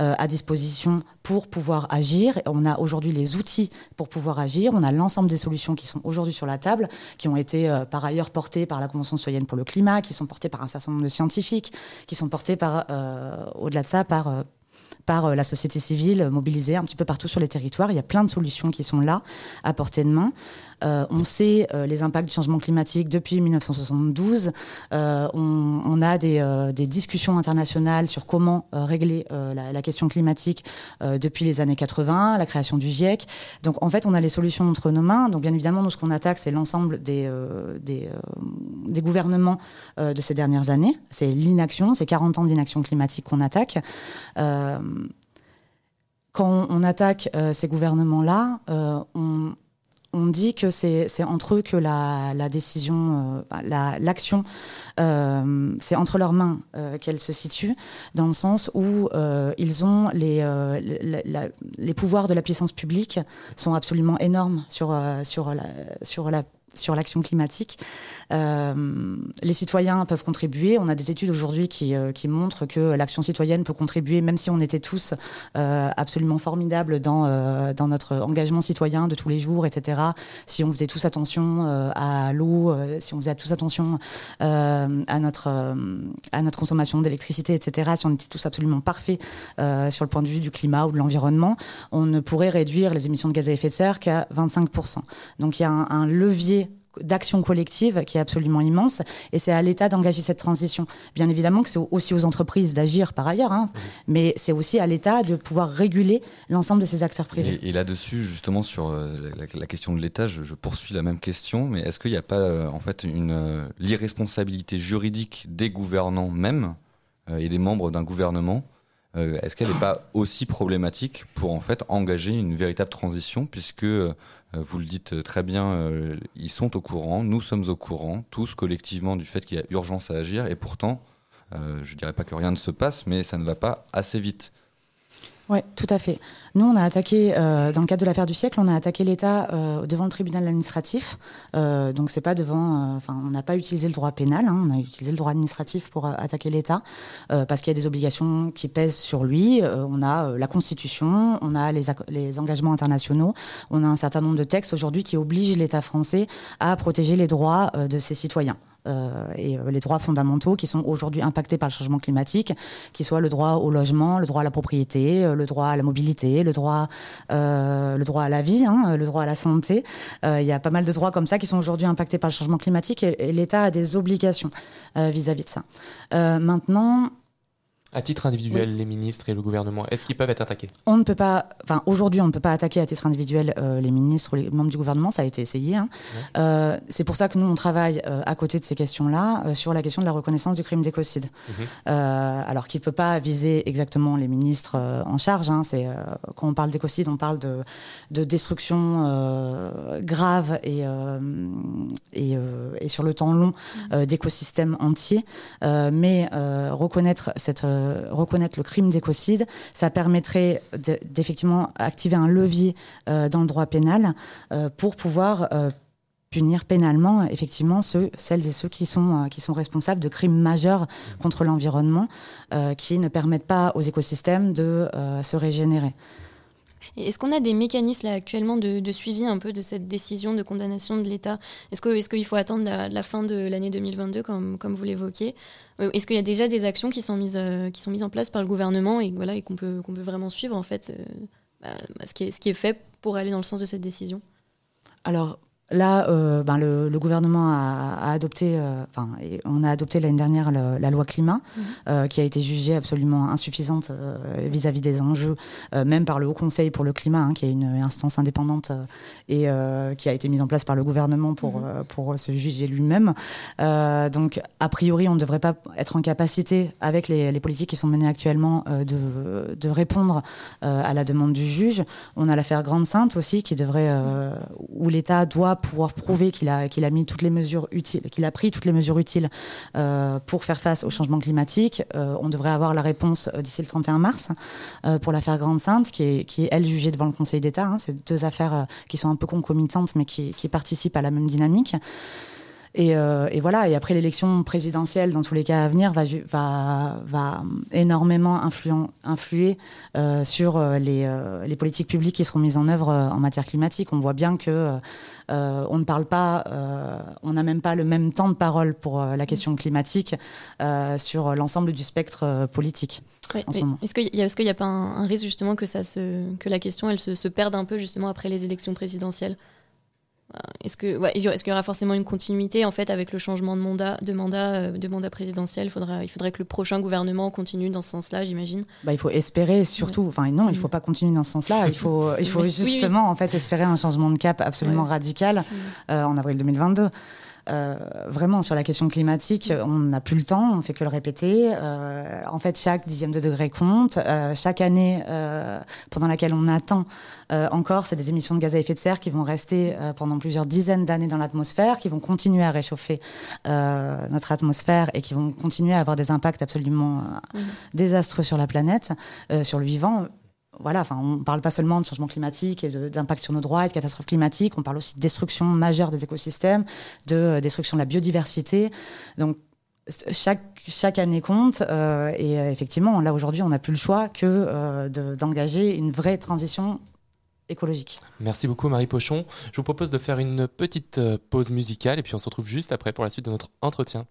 euh, à disposition pour pouvoir agir. On a aujourd'hui les outils pour pouvoir agir. On a l'ensemble des solutions qui sont aujourd'hui sur la table, qui ont été euh, par ailleurs portées par la Convention citoyenne pour le climat, qui sont portées par un certain nombre de scientifiques, qui sont portées par, euh, au-delà de ça, par la société civile mobilisée un petit peu partout sur les territoires. Il y a plein de solutions qui sont là, à portée de main. Euh, on sait euh, les impacts du changement climatique depuis 1972. Euh, on, a des, discussions internationales sur comment régler la, question climatique depuis les années 80, la création du GIEC. Donc en fait, on a les solutions entre nos mains. Donc bien évidemment, nous, ce qu'on attaque, c'est l'ensemble des, des, gouvernements de ces dernières années. C'est l'inaction, c'est 40 ans d'inaction climatique qu'on attaque quand on attaque ces gouvernements-là, on, on dit que c'est entre eux que la, décision, euh, l'action, euh, c'est entre leurs mains euh, qu'elle se situe, dans le sens où ils ont les, les pouvoirs de la puissance publique sont absolument énormes sur, sur, la, sur la sur l'action climatique. Euh, les citoyens peuvent contribuer. On a des études aujourd'hui qui, euh, qui, montrent que l'action citoyenne peut contribuer, même si on était tous euh, absolument formidables dans, dans notre engagement citoyen de tous les jours, etc. Si on faisait tous attention à l'eau, si on faisait tous attention à, notre, à notre consommation d'électricité, etc. Si on était tous absolument parfaits sur le point de vue du climat ou de l'environnement, on ne pourrait réduire les émissions de gaz à effet de serre qu'à 25%. Donc il y a un levier d'action collective qui est absolument immense et c'est à l'État d'engager cette transition. Bien évidemment que c'est aussi aux entreprises d'agir par ailleurs, hein, mmh. mais c'est aussi à l'État de pouvoir réguler l'ensemble de ces acteurs privés. Et, et là-dessus, justement, sur euh, la, la, question de l'État, je, je, poursuis la même question, mais est-ce qu'il n'y a pas euh, en fait une euh, l'irresponsabilité juridique des gouvernants même euh, et des membres d'un gouvernement euh, est-ce qu'elle n'est pas aussi problématique pour en fait engager une véritable transition puisque euh, vous le dites très bien, euh, ils sont au courant, nous sommes au courant, tous collectivement du fait qu'il y a urgence à agir et pourtant, je ne dirais pas que rien ne se passe, mais ça ne va pas assez vite. Oui, tout à fait. Nous, on a attaqué, euh, dans le cadre de l'affaire du siècle, on a attaqué l'État euh, devant le tribunal administratif. Euh, donc, c'est pas devant. Enfin, on n'a pas utilisé le droit pénal, hein, on a utilisé le droit administratif pour attaquer l'État, parce qu'il y a des obligations qui pèsent sur lui. on a la Constitution, on a les, les, engagements internationaux, on a un certain nombre de textes aujourd'hui qui obligent l'État français à protéger les droits de ses citoyens euh, et euh, les droits fondamentaux qui sont aujourd'hui impactés par le changement climatique, qui soient le droit au logement, le droit à la propriété, euh, le droit à la mobilité, le droit, euh, le droit à la vie, hein, le droit à la santé. Il y a pas mal de droits comme ça qui sont aujourd'hui impactés par le changement climatique et, et l'État a des obligations vis-à-vis -vis de ça. maintenant, à titre individuel, oui. les ministres et le gouvernement, est-ce qu'ils peuvent être attaqués? On ne peut pas, enfin aujourd'hui, on ne peut pas attaquer à titre individuel euh, les ministres ou les membres du gouvernement, ça a été essayé. Hein. Ouais. Euh, c'est pour ça que nous, on travaille euh, à côté de ces questions-là sur la question de la reconnaissance du crime d'écocide. Mmh. alors qu'il ne peut pas viser exactement les ministres en charge. Hein. c'est, quand on parle d'écocide, on parle de, de destruction grave et, et, et, sur le temps long mmh. d'écosystèmes entiers. mais reconnaître cette reconnaître le crime d'écocide, ça permettrait d'effectivement activer un levier euh, dans le droit pénal euh, pour pouvoir euh, punir pénalement effectivement celles et ceux qui sont responsables de crimes majeurs contre l'environnement qui ne permettent pas aux écosystèmes de se régénérer. Est-ce qu'on a des mécanismes là, actuellement de, suivi un peu de cette décision de condamnation de l'État? Est-ce qu'il est qu faut attendre la, fin de l'année 2022, comme, comme vous l'évoquiez? Est-ce qu'il y a déjà des actions qui sont mises, euh, qui sont mises en place par le gouvernement et, voilà, et qu'on peut, qu'on peut vraiment suivre en fait euh, bah, ce, qui est, ce qui est fait pour aller dans le sens de cette décision? Alors, Là, euh, ben le, le, gouvernement a, a adopté, enfin, euh, on a adopté l'année dernière le, la loi climat, mmh. euh, qui a été jugée absolument insuffisante vis-à-vis -vis des enjeux, même par le Haut Conseil pour le climat, hein, qui est une instance indépendante et qui a été mise en place par le gouvernement pour mmh. pour se juger lui-même. donc, a priori, on ne devrait pas être en capacité, avec les, les politiques qui sont menées actuellement, de, de répondre à la demande du juge. On a l'affaire Grande Sainte aussi, qui devrait, où l'État doit pouvoir prouver qu'il a, pris toutes les mesures utiles euh, pour faire face au changement climatique. Euh, on devrait avoir la réponse euh, d'ici le 31 mars pour l'affaire Grande Sainte, qui est, elle jugée devant le Conseil d'État. Hein. C'est deux affaires qui sont un peu concomitantes, mais qui participent à la même dynamique. Et, euh, et, voilà. Et après l'élection présidentielle, dans tous les cas à venir, va, va, va énormément influent, influer euh, sur euh, les, les, politiques publiques qui seront mises en œuvre en matière climatique. On voit bien que on ne parle pas, on n'a même pas le même temps de parole pour la question climatique sur l'ensemble du spectre politique. Ouais, est-ce qu'il y, est qu y, a pas un, un, risque justement que, ça se, que la question elle se, se perde un peu justement après les élections présidentielles? Est-ce que ouais, est-ce qu'il y aura forcément une continuité en fait avec le changement de mandat de mandat euh, de mandat présidentiel? Faudra il faudrait que le prochain gouvernement continue dans ce sens-là j'imagine. Bah, il faut espérer surtout ouais. enfin non il faut pas continuer dans ce sens-là. Il faut il faut justement oui, oui. en fait espérer un changement de cap absolument radical euh, en avril 2022 euh, vraiment sur la question climatique, on n'a plus le temps, on fait que le répéter. Euh, en fait, chaque dixième de degré compte. Euh, chaque année pendant laquelle on attend encore, c'est des émissions de gaz à effet de serre qui vont rester pendant plusieurs dizaines d'années dans l'atmosphère, qui vont continuer à réchauffer notre atmosphère et qui vont continuer à avoir des impacts absolument mmh. désastreux sur la planète, sur le vivant voilà, enfin, on parle pas seulement de changement climatique et d'impact sur nos droits et de catastrophes climatiques, on parle aussi de destruction majeure des écosystèmes, de euh, destruction de la biodiversité. Donc, chaque, chaque année compte. euh, et euh, effectivement, là, aujourd'hui, on n'a plus le choix que de- d'engager une vraie transition écologique. Merci beaucoup Marie Pochon. Je vous propose de faire une petite pause musicale et puis on se retrouve juste après pour la suite de notre entretien.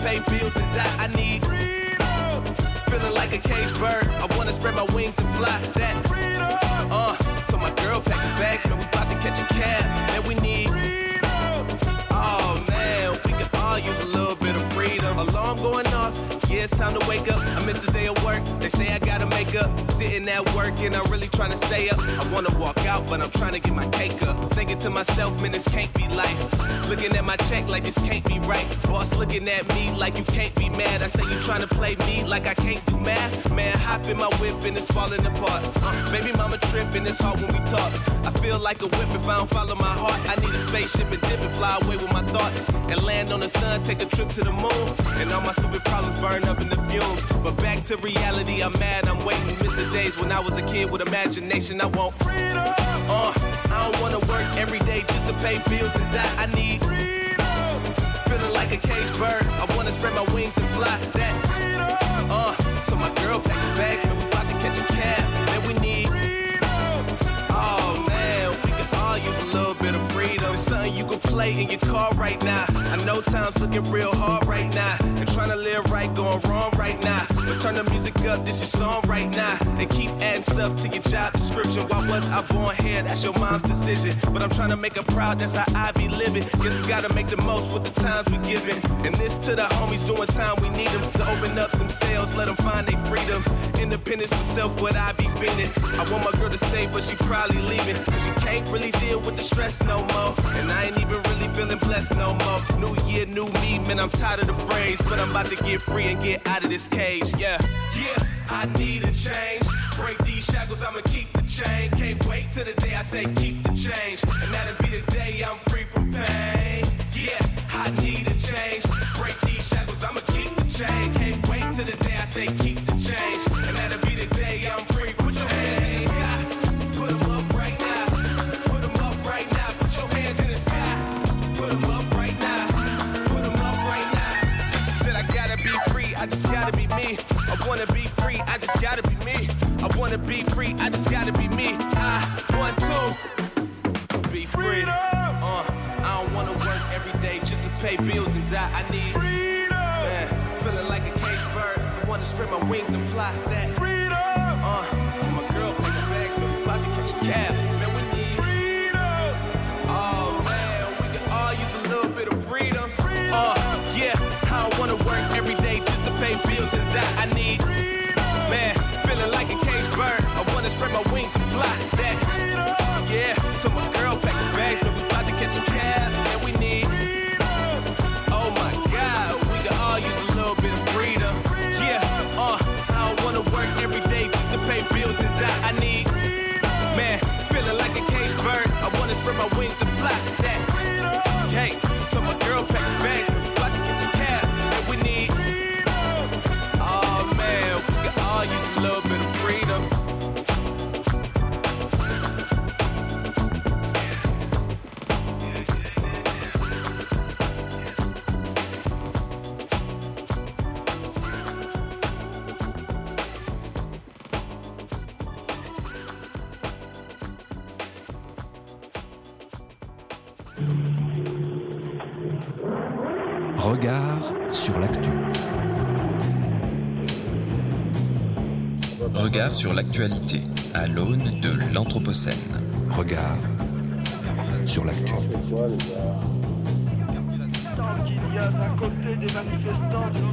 Pay bills and die. I need freedom. Feeling like a caged bird. I wanna spread my wings and fly. That freedom. Uh, so my girl pack the bags, man. We about to catch a cab, and we need Alarm going off. Yeah, it's time to wake up. I miss a day of work. They say I gotta make up. Sitting at work and I'm really trying to stay up. I wanna walk out, but I'm trying to get my cake up. Thinking to myself, man, this can't be life. Looking at my check like this can't be right. Boss looking at me like you can't be mad. I say you trying to play me like I can't do math. Man, hop in my whip and it's falling apart. Uh, baby mama tripping, it's hard when we talk. I feel like a whip if I don't follow my heart. I need a spaceship and dip and fly away with my thoughts. And land on the sun, take a trip to the moon. And all my stupid problems burn up in the fumes. But back to reality, I'm mad, I'm waiting. Miss the days when I was a kid with imagination. I want freedom. Uh, I don't wanna work every day just to pay bills and die. I need freedom. Feeling like a caged bird. I wanna spread my wings and fly. That freedom. Uh, so my girl pack the bags, man. We about to catch a cab. Man, we need freedom. Oh man, we could all use a little bit of freedom. It's something you can in your car right now. I know time's looking real hard right now. And trying to live right, going wrong right now. But turn the music up, this your song right now. And keep adding stuff to your job description. Why was I born here? That's your mom's decision. But I'm trying to make her proud, that's how I be living. Guess we gotta make the most with the times we given. And this to the homies doing time, we need them to open up themselves, let them find their freedom. Independence for self, what I be feeling. I want my girl to stay, but she probably leaving. Cause you can't really deal with the stress no more. And I ain't even really feeling blessed no more. New year, new me, man, I'm tired of the phrase. But I'm about to get free and get out of this cage, yeah. Yeah, I need a change. Break these shackles, I'ma keep the chain. Can't wait till the day I say keep the change. And that'll be the day I'm free from pain. Yeah, I need a change. Break these shackles, I'ma keep the chain. Can't wait till the day I say keep wanna be free, I just gotta be me. I want to be free. Uh, I don't wanna work every day just to pay bills and die. I need freedom. Man, feeling like a caged bird. I wanna spread my wings and fly. That freedom. Wanna spread my wings and fly. That yeah, to my girl, pack the bags, man, we about to catch a cab. And we need oh my god, we could all use a little bit of freedom. Yeah, uh, I don't wanna work every day just to pay bills and die. I need man, feeling like a caged bird. I wanna spread my wings and fly. That hey, to my girl, pack the bags, l'actualité à l'aune de l'Anthropocène. Regard sur l'actu. Tant qu'il y a d'un côté des manifestants, de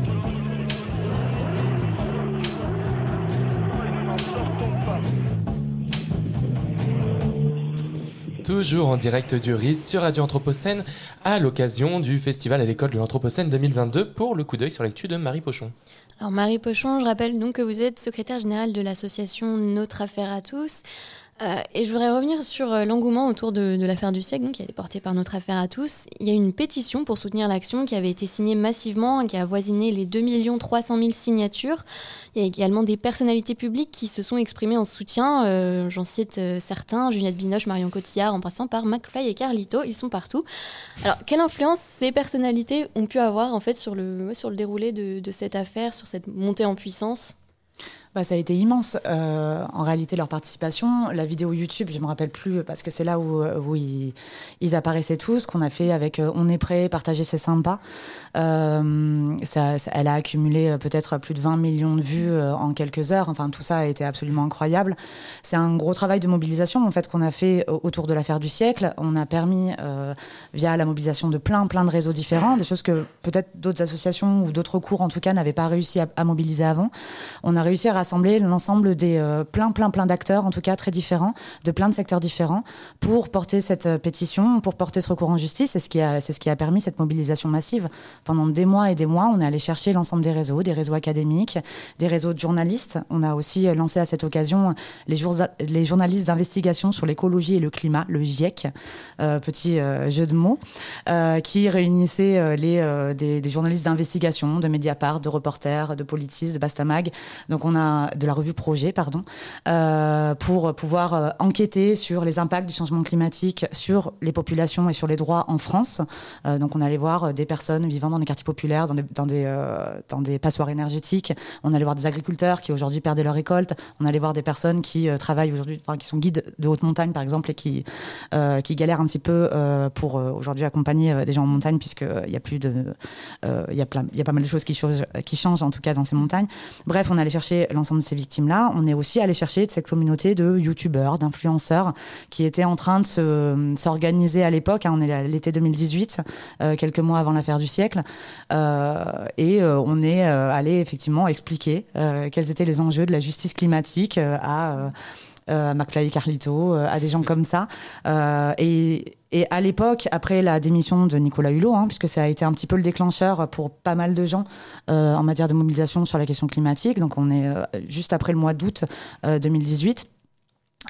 Toujours en direct du RIS sur Radio Anthropocène à l'occasion du festival à l'école de l'Anthropocène 2022 pour le coup d'œil sur l'actu de Marie Pochon. Alors Marie Pochon, je rappelle donc que vous êtes secrétaire générale de l'association Notre Affaire à tous. Euh, et je voudrais revenir sur euh, l'engouement autour de, l'affaire du siècle, donc, qui été portée par notre affaire à tous. Il y a une pétition pour soutenir l'action qui avait été signée massivement, qui a avoisiné les 2 300 000 signatures. Il y a également des personnalités publiques qui se sont exprimées en soutien. Euh, J'en cite certains, Juliette Binoche, Marion Cotillard, en passant par McFly et Carlito, ils sont partout. Alors, quelle influence ces personnalités ont pu avoir en fait sur le, sur le déroulé de cette affaire, sur cette montée en puissance? Bah, ça a été immense. Euh, en réalité, leur participation, la vidéo YouTube, je me rappelle plus parce que c'est là où, ils, apparaissaient tous, qu'on a fait avec euh, On est prêt, partager c'est sympa. Euh, ça, elle a accumulé peut-être plus de 20 millions de vues en quelques heures. Enfin, tout ça a été absolument incroyable. C'est un gros travail de mobilisation en fait qu'on a fait autour de l'affaire du siècle. On a permis, via la mobilisation de plein, plein de réseaux différents, des choses que peut-être d'autres associations ou d'autres cours en tout cas n'avaient pas réussi à, à mobiliser avant. On a réussi à rassembler l'ensemble des euh, plein, plein, plein d'acteurs, en tout cas très différents, de plein de secteurs différents, pour porter cette euh, pétition, pour porter ce recours en justice. C'est ce, qui a, c'est ce qui a permis cette mobilisation massive. Pendant des mois et des mois, on est allé chercher l'ensemble des réseaux, des réseaux académiques, des réseaux de journalistes. On a aussi lancé à cette occasion les, jour, les journalistes d'investigation sur l'écologie et le climat, le GIEC, euh, petit euh, jeu de mots, euh, qui réunissait euh, les, des, des, journalistes d'investigation, de Mediapart, de reporters, de Politis, de Bastamag. Donc on a de la revue Projet, pardon, euh, pour pouvoir euh, enquêter sur les impacts du changement climatique sur les populations et sur les droits en France. Euh, donc on allait voir des personnes vivant dans des quartiers populaires, dans des, dans des, passoires énergétiques. On allait voir des agriculteurs qui aujourd'hui perdaient leur récolte. On allait voir des personnes qui travaillent aujourd'hui, qui sont guides de haute montagne par exemple et qui, qui galèrent un petit peu pour aujourd'hui accompagner des gens en montagne puisqu'il y a plus de, il y a y a pas mal de choses qui changent en tout cas dans ces montagnes. Bref, on allait chercher l'ensemble de ces victimes-là. On est aussi allé chercher de cette communauté de youtubeurs, d'influenceurs qui étaient en train de s'organiser à l'époque. Hein, on est à l'été 2018, euh, quelques mois avant l'affaire du siècle. Euh, et euh, on est allé effectivement expliquer quels étaient les enjeux de la justice climatique à McFly et Carlito, à des gens comme ça. Et, et à l'époque, après la démission de Nicolas Hulot, hein, puisque ça a été un petit peu le déclencheur pour pas mal de gens euh, en matière de mobilisation sur la question climatique, donc on est euh, juste après le mois d'août euh, 2018.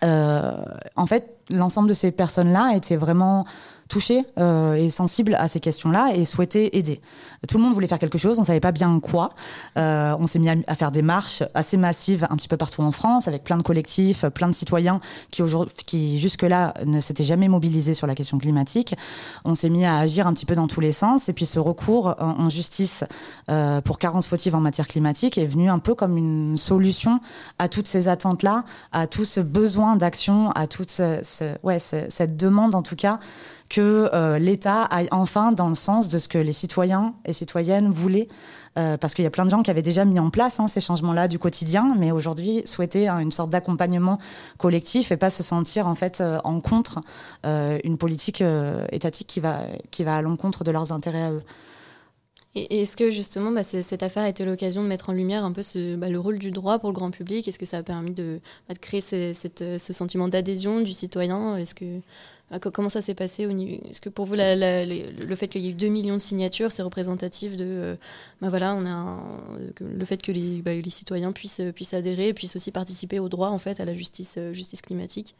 en fait, l'ensemble de ces personnes-là étaient vraiment touchés euh, et sensibles à ces questions-là et souhaitaient aider. Tout le monde voulait faire quelque chose, on savait pas bien quoi. Euh, on s'est mis à, faire des marches assez massives un petit peu partout en France, avec plein de collectifs, plein de citoyens qui, qui jusque-là ne s'étaient jamais mobilisés sur la question climatique. On s'est mis à agir un petit peu dans tous les sens et puis ce recours en, justice euh, pour carence fautive en matière climatique est venu un peu comme une solution à toutes ces attentes-là, à tout ce besoin d'action, à toute ce, ouais, ce, cette demande en tout cas que euh, l'État aille enfin dans le sens de ce que les citoyens et citoyennes voulaient. Euh, parce qu'il y a plein de gens qui avaient déjà mis en place hein, ces changements-là du quotidien, mais aujourd'hui souhaitaient hein, une sorte d'accompagnement collectif et pas se sentir en fait euh, en contre une politique étatique qui va, qui va à l'encontre de leurs intérêts à eux. Est-ce que justement bah, cette affaire a été l'occasion de mettre en lumière un peu bah, le rôle du droit pour le grand public? Est-ce que ça a permis de, bah, créer cette, ce sentiment d'adhésion du citoyen? Est-ce que Comment ça s'est passé Est-ce que pour vous, le fait qu'il y ait eu 2 millions de signatures, c'est représentatif de. Euh, voilà, un, le fait que les, citoyens puissent, puissent adhérer, puissent aussi participer au droit en fait, à la justice, euh, justice climatique?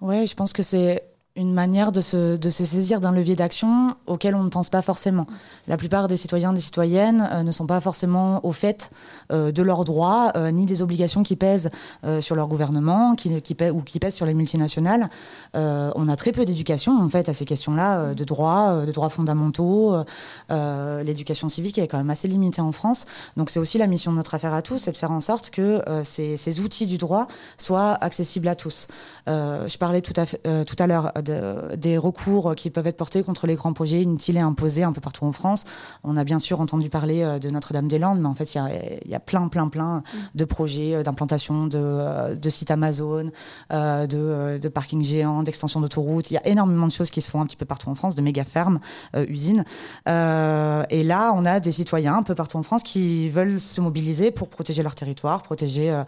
Oui, je pense que c'est une manière de se, de se saisir d'un levier d'action auquel on ne pense pas forcément. La plupart des citoyens et des citoyennes euh, ne sont pas forcément au fait euh, de leurs droits, euh, ni des obligations qui pèsent sur leur gouvernement qui, qui pèsent, ou qui pèsent sur les multinationales. On a très peu d'éducation en fait à ces questions-là, de droits, de droits fondamentaux. L'éducation civique est quand même assez limitée en France. Donc c'est aussi la mission de notre affaire à tous, c'est de faire en sorte que ces, ces, outils du droit soient accessibles à tous. je parlais tout à, tout à l'heure de, des recours qui peuvent être portés contre les grands projets inutiles et imposés un peu partout en France. On a bien sûr entendu parler de Notre-Dame-des-Landes, mais en fait, il y a, plein, plein, plein de projets d'implantation de, de, sites Amazon, euh, de, de parkings géants, d'extension d'autoroutes. Il y a énormément de choses qui se font un petit peu partout en France, de méga fermes, euh, usines. Euh, et là, on a des citoyens un peu partout en France qui veulent se mobiliser pour protéger leur territoire, protéger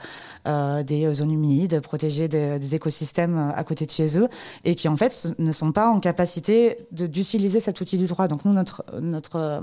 des zones humides, protéger des, des écosystèmes à côté de chez eux, et qui en fait ne sont pas en capacité d'utiliser cet outil du droit. Donc nous, notre, notre, euh,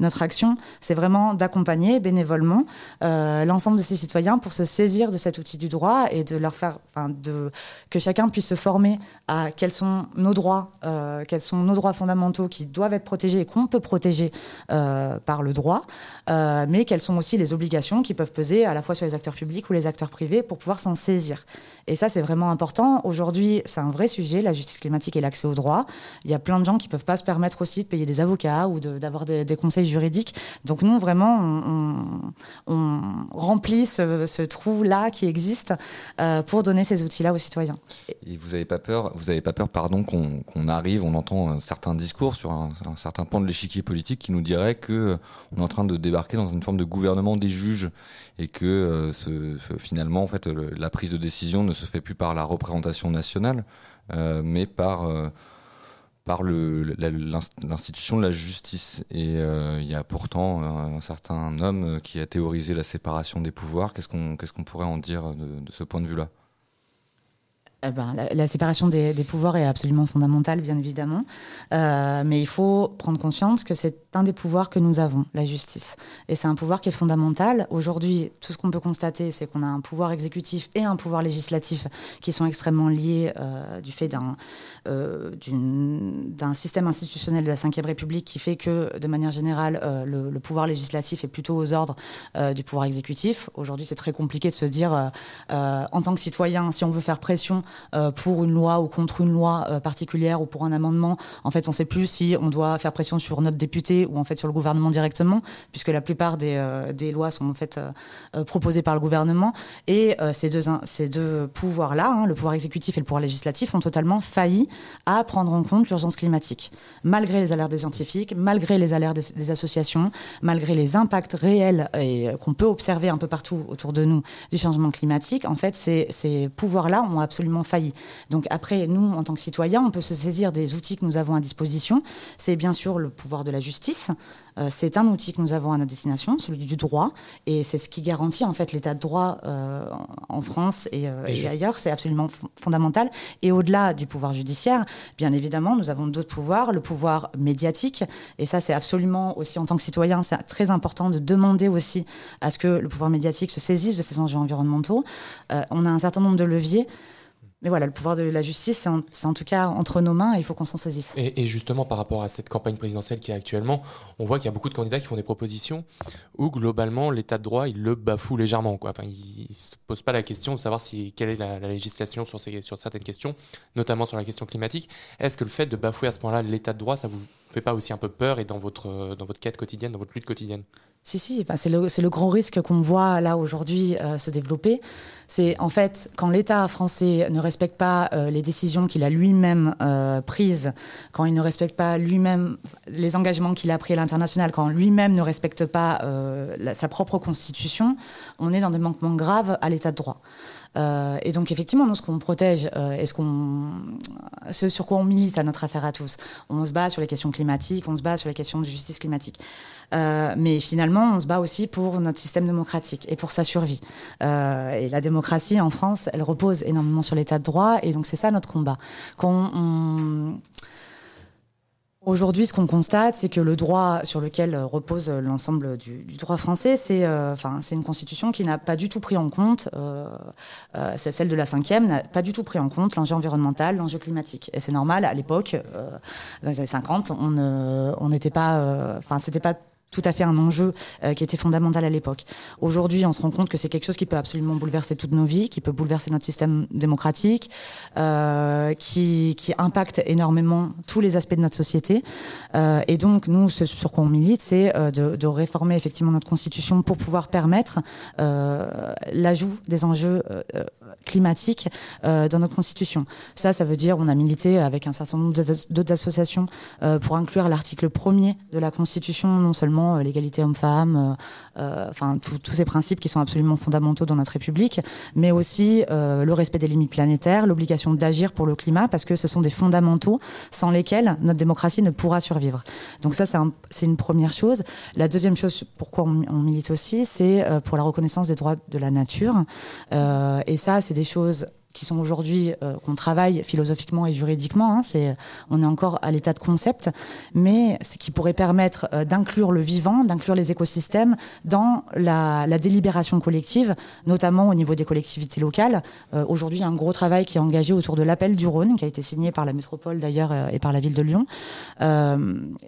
notre action, c'est vraiment d'accompagner bénévolement euh, l'ensemble de ces citoyens pour se saisir de cet outil du droit et de leur faire, de, que chacun puisse se former à quels sont nos droits, euh, quels sont nos droits fondamentaux qui doivent être protégés et qu'on peut protéger euh, par le droit, euh, mais quelles sont aussi les obligations qui peuvent peser à la fois sur les acteurs publics ou les acteurs privés pour pouvoir s'en saisir. Et ça, c'est vraiment important. Aujourd'hui, c'est un vrai sujet, la justice climatique et l'accès au droit. Il y a plein de gens qui ne peuvent pas se permettre aussi de payer des avocats ou d'avoir de, des, conseils juridiques. Donc nous, vraiment, on, remplit ce, trou-là qui existe pour donner ces outils-là aux citoyens. Et vous n'avez pas peur, vous avez pas peur, pardon, qu'on qu arrive, on entend certains discours sur un, certain pan de l'échiquier politique qui nous dirait que on est en train de débarquer dans une forme de gouvernement des juges et que euh, finalement, en fait, la prise de décision ne se fait plus par la représentation nationale, euh, mais par euh, par l'institution de la justice. Et euh, il y a pourtant un certain homme qui a théorisé la séparation des pouvoirs. Qu'est-ce qu'on qu'on pourrait en dire de ce point de vue-là? Eh ben, la, séparation des, pouvoirs est absolument fondamentale, bien évidemment. Euh, mais il faut prendre conscience que c'est un des pouvoirs que nous avons, la justice. Et c'est un pouvoir qui est fondamental. Aujourd'hui, tout ce qu'on peut constater, c'est qu'on a un pouvoir exécutif et un pouvoir législatif qui sont extrêmement liés euh, du fait d'un euh, système institutionnel de la Ve République qui fait que, de manière générale, le, pouvoir législatif est plutôt aux ordres du pouvoir exécutif. Aujourd'hui, c'est très compliqué de se dire, en tant que citoyen, si on veut faire pression pour une loi ou contre une loi euh, particulière ou pour un amendement. En fait, on ne sait plus si on doit faire pression sur notre député ou en fait sur le gouvernement directement, puisque la plupart des, euh, lois sont en fait euh, proposées par le gouvernement. Et euh, ces deux, ces deux pouvoirs-là, hein, le pouvoir exécutif et le pouvoir législatif, ont totalement failli à prendre en compte l'urgence climatique, malgré les alertes des scientifiques, malgré les alertes des, associations, malgré les impacts réels qu'on peut observer un peu partout autour de nous du changement climatique. En fait, ces, ces pouvoirs-là ont absolument failli. Donc après, nous, en tant que citoyens, on peut se saisir des outils que nous avons à disposition. C'est bien sûr le pouvoir de la justice. Euh, c'est un outil que nous avons à notre destination, celui du droit, et c'est ce qui garantit en fait l'état de droit euh, en France et, euh, et, et ailleurs. C'est absolument fondamental. Et au-delà du pouvoir judiciaire, bien évidemment, nous avons d'autres pouvoirs, le pouvoir médiatique, et ça, c'est absolument aussi en tant que citoyen, c'est très important de demander aussi à ce que le pouvoir médiatique se saisisse de ces enjeux environnementaux. On a un certain nombre de leviers. Mais voilà, le pouvoir de la justice, c'est en, tout cas entre nos mains et il faut qu'on s'en saisisse. Et, justement, par rapport à cette campagne présidentielle qui est actuellement, on voit qu'il y a beaucoup de candidats qui font des propositions où globalement l'état de droit, il le bafoue légèrement. Enfin, il ne se pose pas la question de savoir si, quelle est la, la législation sur certaines questions, notamment sur la question climatique. Est-ce que le fait de bafouer à ce point-là l'état de droit, ça vous fait pas aussi un peu peur et dans votre, dans votre quête quotidienne, dans votre lutte quotidienne? Si, si, c'est le, le, gros risque qu'on voit là aujourd'hui euh, se développer. C'est en fait quand l'État français ne respecte pas euh, les décisions qu'il a lui-même euh, prises, quand il ne respecte pas lui-même les engagements qu'il a pris à l'international, quand lui-même ne respecte pas sa propre constitution, on est dans des manquements graves à l'État de droit. Euh, et donc effectivement, nous, ce qu'on protège euh, et ce, qu'on, sur quoi on milite à notre affaire à tous, on se bat sur les questions climatiques, on se bat sur les questions de justice climatique. Euh, mais finalement, on se bat aussi pour notre système démocratique et pour sa survie. Euh, et la démocratie en France, elle repose énormément sur l'état de droit, et donc c'est ça notre combat. Quand on, Aujourd'hui, ce qu'on constate, c'est que le droit sur lequel repose l'ensemble du, droit français, c'est euh, enfin, une constitution qui n'a pas du tout pris en compte, euh, euh, c'est celle de la cinquième, n'a pas du tout pris en compte l'enjeu environnemental, l'enjeu climatique. Et c'est normal, à l'époque, euh, dans les années 50, on n'était pas, enfin, c'était pas tout à fait un enjeu euh, qui était fondamental à l'époque. Aujourd'hui, on se rend compte que c'est quelque chose qui peut absolument bouleverser toutes nos vies, qui peut bouleverser notre système démocratique, euh, qui, impacte énormément tous les aspects de notre société. Euh, et donc, nous, ce sur quoi on milite, c'est de, réformer effectivement notre constitution pour pouvoir permettre l'ajout des enjeux climatiques dans notre constitution. Ça, ça veut dire, on a milité avec un certain nombre d'autres associations pour inclure l'article premier de la constitution, non seulement euh, l'égalité homme-femme, euh, enfin tous ces principes qui sont absolument fondamentaux dans notre République, mais aussi euh, le respect des limites planétaires, l'obligation d'agir pour le climat, parce que ce sont des fondamentaux sans lesquels notre démocratie ne pourra survivre. Donc ça, c'est un, une première chose. La deuxième chose, pourquoi on milite aussi, c'est pour la reconnaissance des droits de la nature. et ça, c'est des choses qui sont aujourd'hui euh, qu'on travaille philosophiquement et juridiquement. Hein, c'est, on est encore à l'état de concept, mais c'est qui pourrait permettre euh, d'inclure le vivant, d'inclure les écosystèmes dans la, délibération collective, notamment au niveau des collectivités locales. Euh, aujourd'hui, il y a un gros travail qui est engagé autour de l'appel du Rhône, qui a été signé par la métropole d'ailleurs et par la ville de Lyon,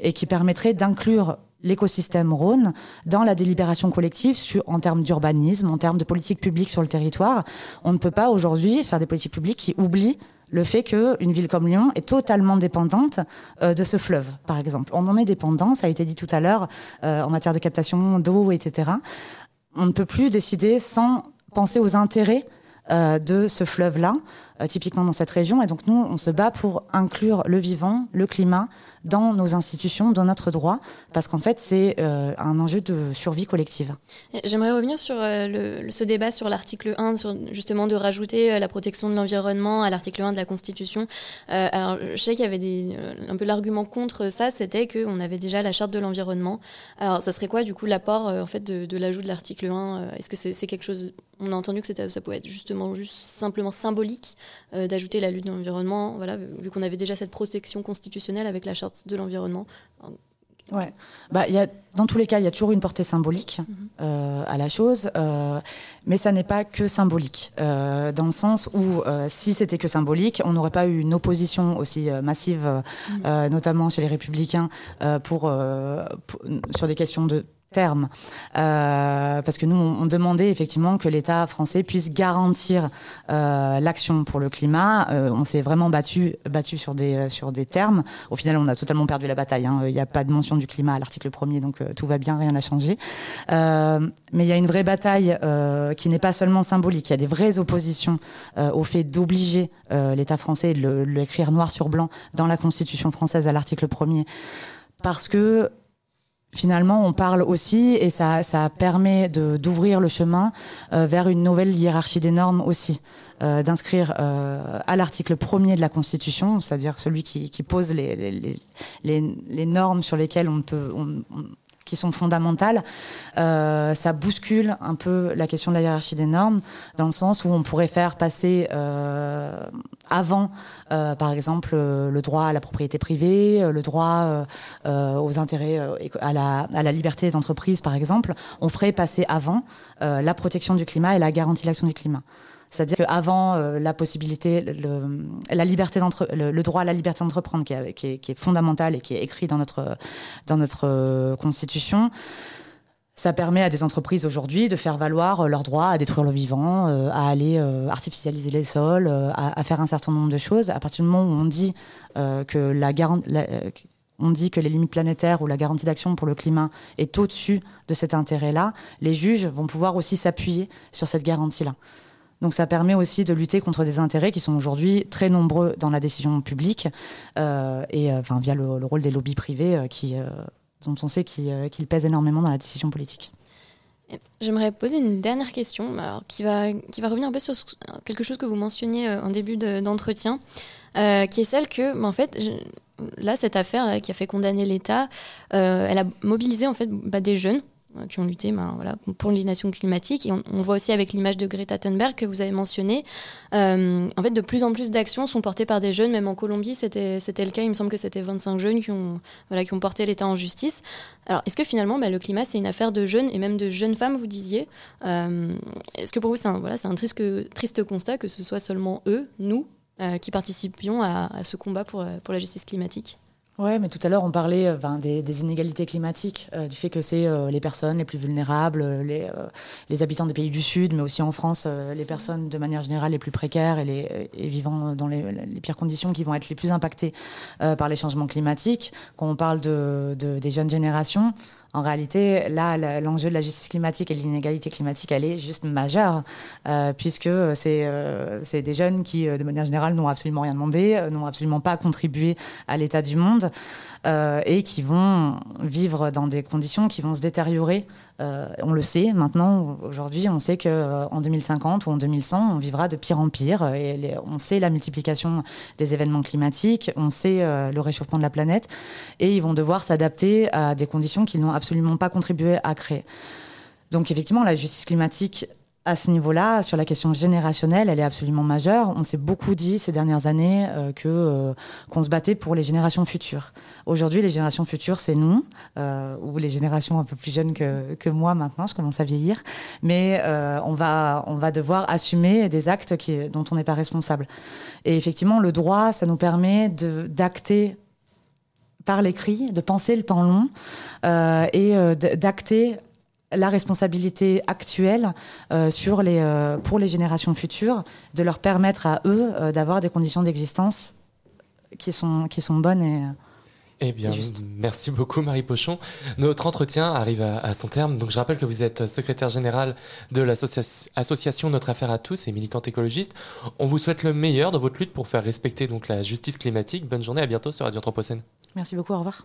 et qui permettrait d'inclure l'écosystème Rhône dans la délibération collective en termes d'urbanisme, en termes de politique publique sur le territoire. On ne peut pas aujourd'hui faire des politiques publiques qui oublient le fait qu'une ville comme Lyon est totalement dépendante euh, de ce fleuve, par exemple. On en est dépendant, ça a été dit tout à l'heure, euh, en matière de captation d'eau, etc. On ne peut plus décider sans penser aux intérêts euh, de ce fleuve-là, typiquement dans cette région. Et donc nous, on se bat pour inclure le vivant, le climat dans nos institutions, dans notre droit, parce qu'en fait, c'est euh, un enjeu de survie collective. J'aimerais revenir sur euh, ce débat sur l'article 1, sur justement de rajouter euh, la protection de l'environnement à l'article 1 de la Constitution. Euh, alors, je sais qu'il y avait euh, un peu l'argument contre ça, c'était qu'on avait déjà la charte de l'environnement. Alors, ça serait quoi, du coup, l'apport en fait, de l'ajout de l'article 1 Est-ce que c'est quelque chose... On a entendu que ça pouvait être justement juste simplement symbolique d'ajouter la lutte de l'environnement, voilà, vu qu'on avait déjà cette protection constitutionnelle avec la charte de l'environnement. Ouais. Bah, y a, dans tous les cas, il y a toujours une portée symbolique -hmm. euh, à la chose, euh, mais ça n'est pas que symbolique, euh, dans le sens où euh, si c'était que symbolique, on n'aurait pas eu une opposition aussi euh, massive, -hmm. notamment chez les républicains, pour, pour, sur des questions de terme. Euh, parce que nous, on, demandait effectivement que l'État français puisse garantir euh, l'action pour le climat. Euh, on s'est vraiment battu, battu sur, des, sur des termes. Au final, on a totalement perdu la bataille. Hein. Il n'y a pas de mention du climat à l'article premier, donc tout va bien, rien n'a changé. mais il y a une vraie bataille qui n'est pas seulement symbolique. Il y a des vraies oppositions au fait d'obliger l'État français de l'écrire noir sur blanc dans la Constitution française à l'article premier parce que finalement, on parle aussi, et ça, ça permet d'ouvrir le chemin euh, vers une nouvelle hiérarchie des normes aussi, euh, d'inscrire euh, à l'article premier de la Constitution, c'est-à-dire celui qui, qui pose les, les, les, normes sur lesquelles on peut, on, qui sont fondamentales, euh, ça bouscule un peu la question de la hiérarchie des normes, dans le sens où on pourrait faire passer euh, avant, euh, par exemple, le droit à la propriété privée, le droit aux intérêts, à la, à la liberté d'entreprise, par exemple, on ferait passer avant la protection du climat et la garantie de l'action du climat. C'est-à-dire qu'avant euh, la possibilité, le, la liberté le, le, droit à la liberté d'entreprendre, qui, est, fondamental et qui est écrit dans notre, dans notre euh, constitution, ça permet à des entreprises aujourd'hui de faire valoir leur droit à détruire le vivant, euh, à aller euh, artificialiser les sols, euh, à, faire un certain nombre de choses. À partir du moment où on dit que la on dit que les limites planétaires ou la garantie d'action pour le climat est au-dessus de cet intérêt-là, les juges vont pouvoir aussi s'appuyer sur cette garantie-là. Donc ça permet aussi de lutter contre des intérêts qui sont aujourd'hui très nombreux dans la décision publique euh, et euh, via le, le, rôle des lobbies privés euh, qui, dont on pèsent énormément dans la décision politique. J'aimerais poser une dernière question qui, va, revenir un peu sur quelque chose que vous mentionniez en début d'entretien, de, qui est celle que, en fait, là, cette affaire qui a fait condamner l'État, elle a mobilisé en fait bah, des jeunes qui ont lutté ben, voilà, pour l'inactions climatique. Et on, voit aussi avec l'image de Greta Thunberg que vous avez mentionné, euh, en fait, de plus en plus d'actions sont portées par des jeunes. Même en Colombie, c'était le cas. Il me semble que c'était 25 jeunes qui ont, voilà, qui ont porté l'État en justice. Alors, est-ce que finalement, ben, le climat, c'est une affaire de jeunes et même de jeunes femmes, vous disiez? Euh, Est-ce que pour vous, c'est un, voilà, un triste, triste constat que ce soit seulement eux, nous, euh, qui participions à, à, ce combat pour, pour la justice climatique? Oui, mais tout à l'heure, on parlait ben, des, des, inégalités climatiques, euh, du fait que c'est euh, les personnes les plus vulnérables, les, euh, les, habitants des pays du Sud, mais aussi en France, les personnes de manière générale les plus précaires et, les, et vivant dans les, les, pires conditions qui vont être les plus impactées par les changements climatiques. Quand on parle de, de, des jeunes générations, en réalité, là, l'enjeu de la justice climatique et de l'inégalité climatique, elle est juste majeure, euh, puisque c'est euh, des jeunes qui, de manière générale, n'ont absolument rien demandé, n'ont absolument pas contribué à l'état du monde, euh, et qui vont vivre dans des conditions qui vont se détériorer. Euh, on le sait maintenant, aujourd'hui, on sait qu'en euh, 2050 ou en 2100, on vivra de pire en pire. Et on sait la multiplication des événements climatiques, on sait le réchauffement de la planète, et ils vont devoir s'adapter à des conditions qu'ils n'ont absolument pas contribué à créer. Donc effectivement, la justice climatique à ce niveau-là, sur la question générationnelle, elle est absolument majeure. On s'est beaucoup dit ces dernières années euh, que euh, qu'on se battait pour les générations futures. Aujourd'hui, les générations futures, c'est nous, euh, ou les générations un peu plus jeunes que, moi maintenant, je commence à vieillir. Mais on, va, on va devoir assumer des actes dont on n'est pas responsable. Et effectivement, le droit, ça nous permet d'acter par l'écrit, de penser le temps long et d'acter la responsabilité actuelle euh, sur les, euh, pour les générations futures, de leur permettre à eux euh, d'avoir des conditions d'existence qui sont, qui sont bonnes et, Eh bien, merci beaucoup Marie Pochon. Notre entretien arrive à, à son terme. Donc, je rappelle que vous êtes secrétaire générale de l'association Notre Affaire à tous et militante écologiste. On vous souhaite le meilleur dans votre lutte pour faire respecter donc la justice climatique. Bonne journée, à bientôt sur Radio Anthropocène. Merci beaucoup, au revoir.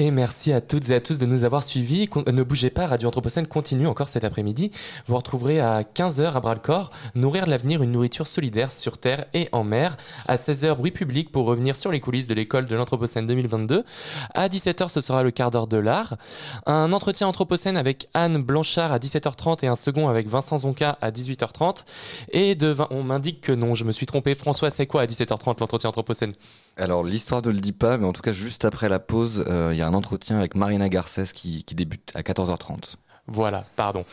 Et merci à toutes et à tous de nous avoir suivis. Con- Ne bougez pas, Radio Anthropocène continue encore cet après-midi. Vous retrouverez à 15h à bras-le-corps Nourrir l'avenir, une nourriture solidaire sur terre et en mer. À 16h, bruit public pour revenir sur les coulisses de l'école de l'Anthropocène 2022. À 17h, ce sera le quart d'heure de l'art. Un entretien Anthropocène avec Anne Blanchard à 17h30 et un second avec Vincent Zonka à 18h30. Et de vingt- on m'indique que non, je me suis trompé. François, c'est quoi à 17h30 l'entretien Anthropocène? Alors l'histoire ne le dit pas, mais en tout cas juste après la pause, euh, il y a un entretien avec Marina Garcès qui, qui débute à 14h30. Voilà, pardon.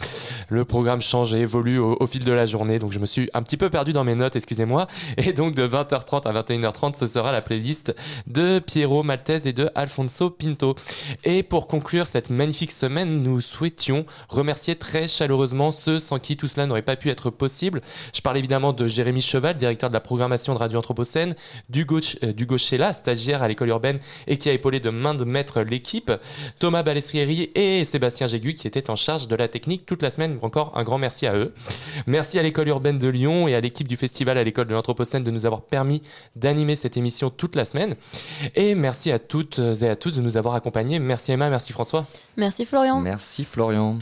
Le programme change et évolue au, fil de la journée, donc je me suis un petit peu perdu dans mes notes, excusez-moi. Et donc de 20h30 à 21h30, ce sera la playlist de Piero Maltese et de Alfonso Pinto. Et pour conclure cette magnifique semaine, nous souhaitions remercier très chaleureusement ceux sans qui tout cela n'aurait pas pu être possible. Je parle évidemment de Jérémy Cheval, directeur de la programmation de Radio Anthropocène, d'Hugo euh, stagiaire à l'école urbaine et qui a épaulé de main de maître l'équipe, Thomas Balestrieri et Sébastien Jégu qui étaient en charge de la technique toute la semaine. Encore un grand merci à eux. Merci à l'école urbaine de Lyon et à l'équipe du festival à l'école de l'Anthropocène de nous avoir permis d'animer cette émission toute la semaine. Et merci à toutes et à tous de nous avoir accompagnés. Merci Emma, merci François. Merci Florian. Merci Florian.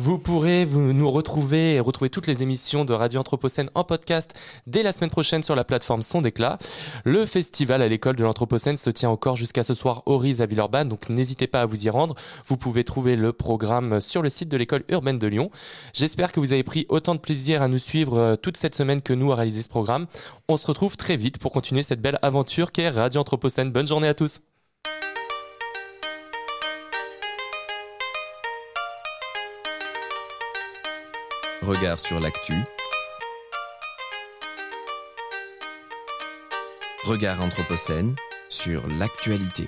Vous pourrez vous nous retrouver et retrouver toutes les émissions de Radio Anthropocène en podcast dès la semaine prochaine sur la plateforme Son d'éclat. Le festival à l'école de l'Anthropocène se tient encore jusqu'à ce soir au Riz à Villeurbanne, donc n'hésitez pas à vous y rendre. Vous pouvez trouver le programme sur le site de l'école urbaine de Lyon. J'espère que vous avez pris autant de plaisir à nous suivre euh, toute cette semaine que nous à réaliser ce programme. On se retrouve très vite pour continuer cette belle aventure qu'est Radio Anthropocène. Bonne journée à tous. Regard sur l'actu. Regard Anthropocène sur l'actualité.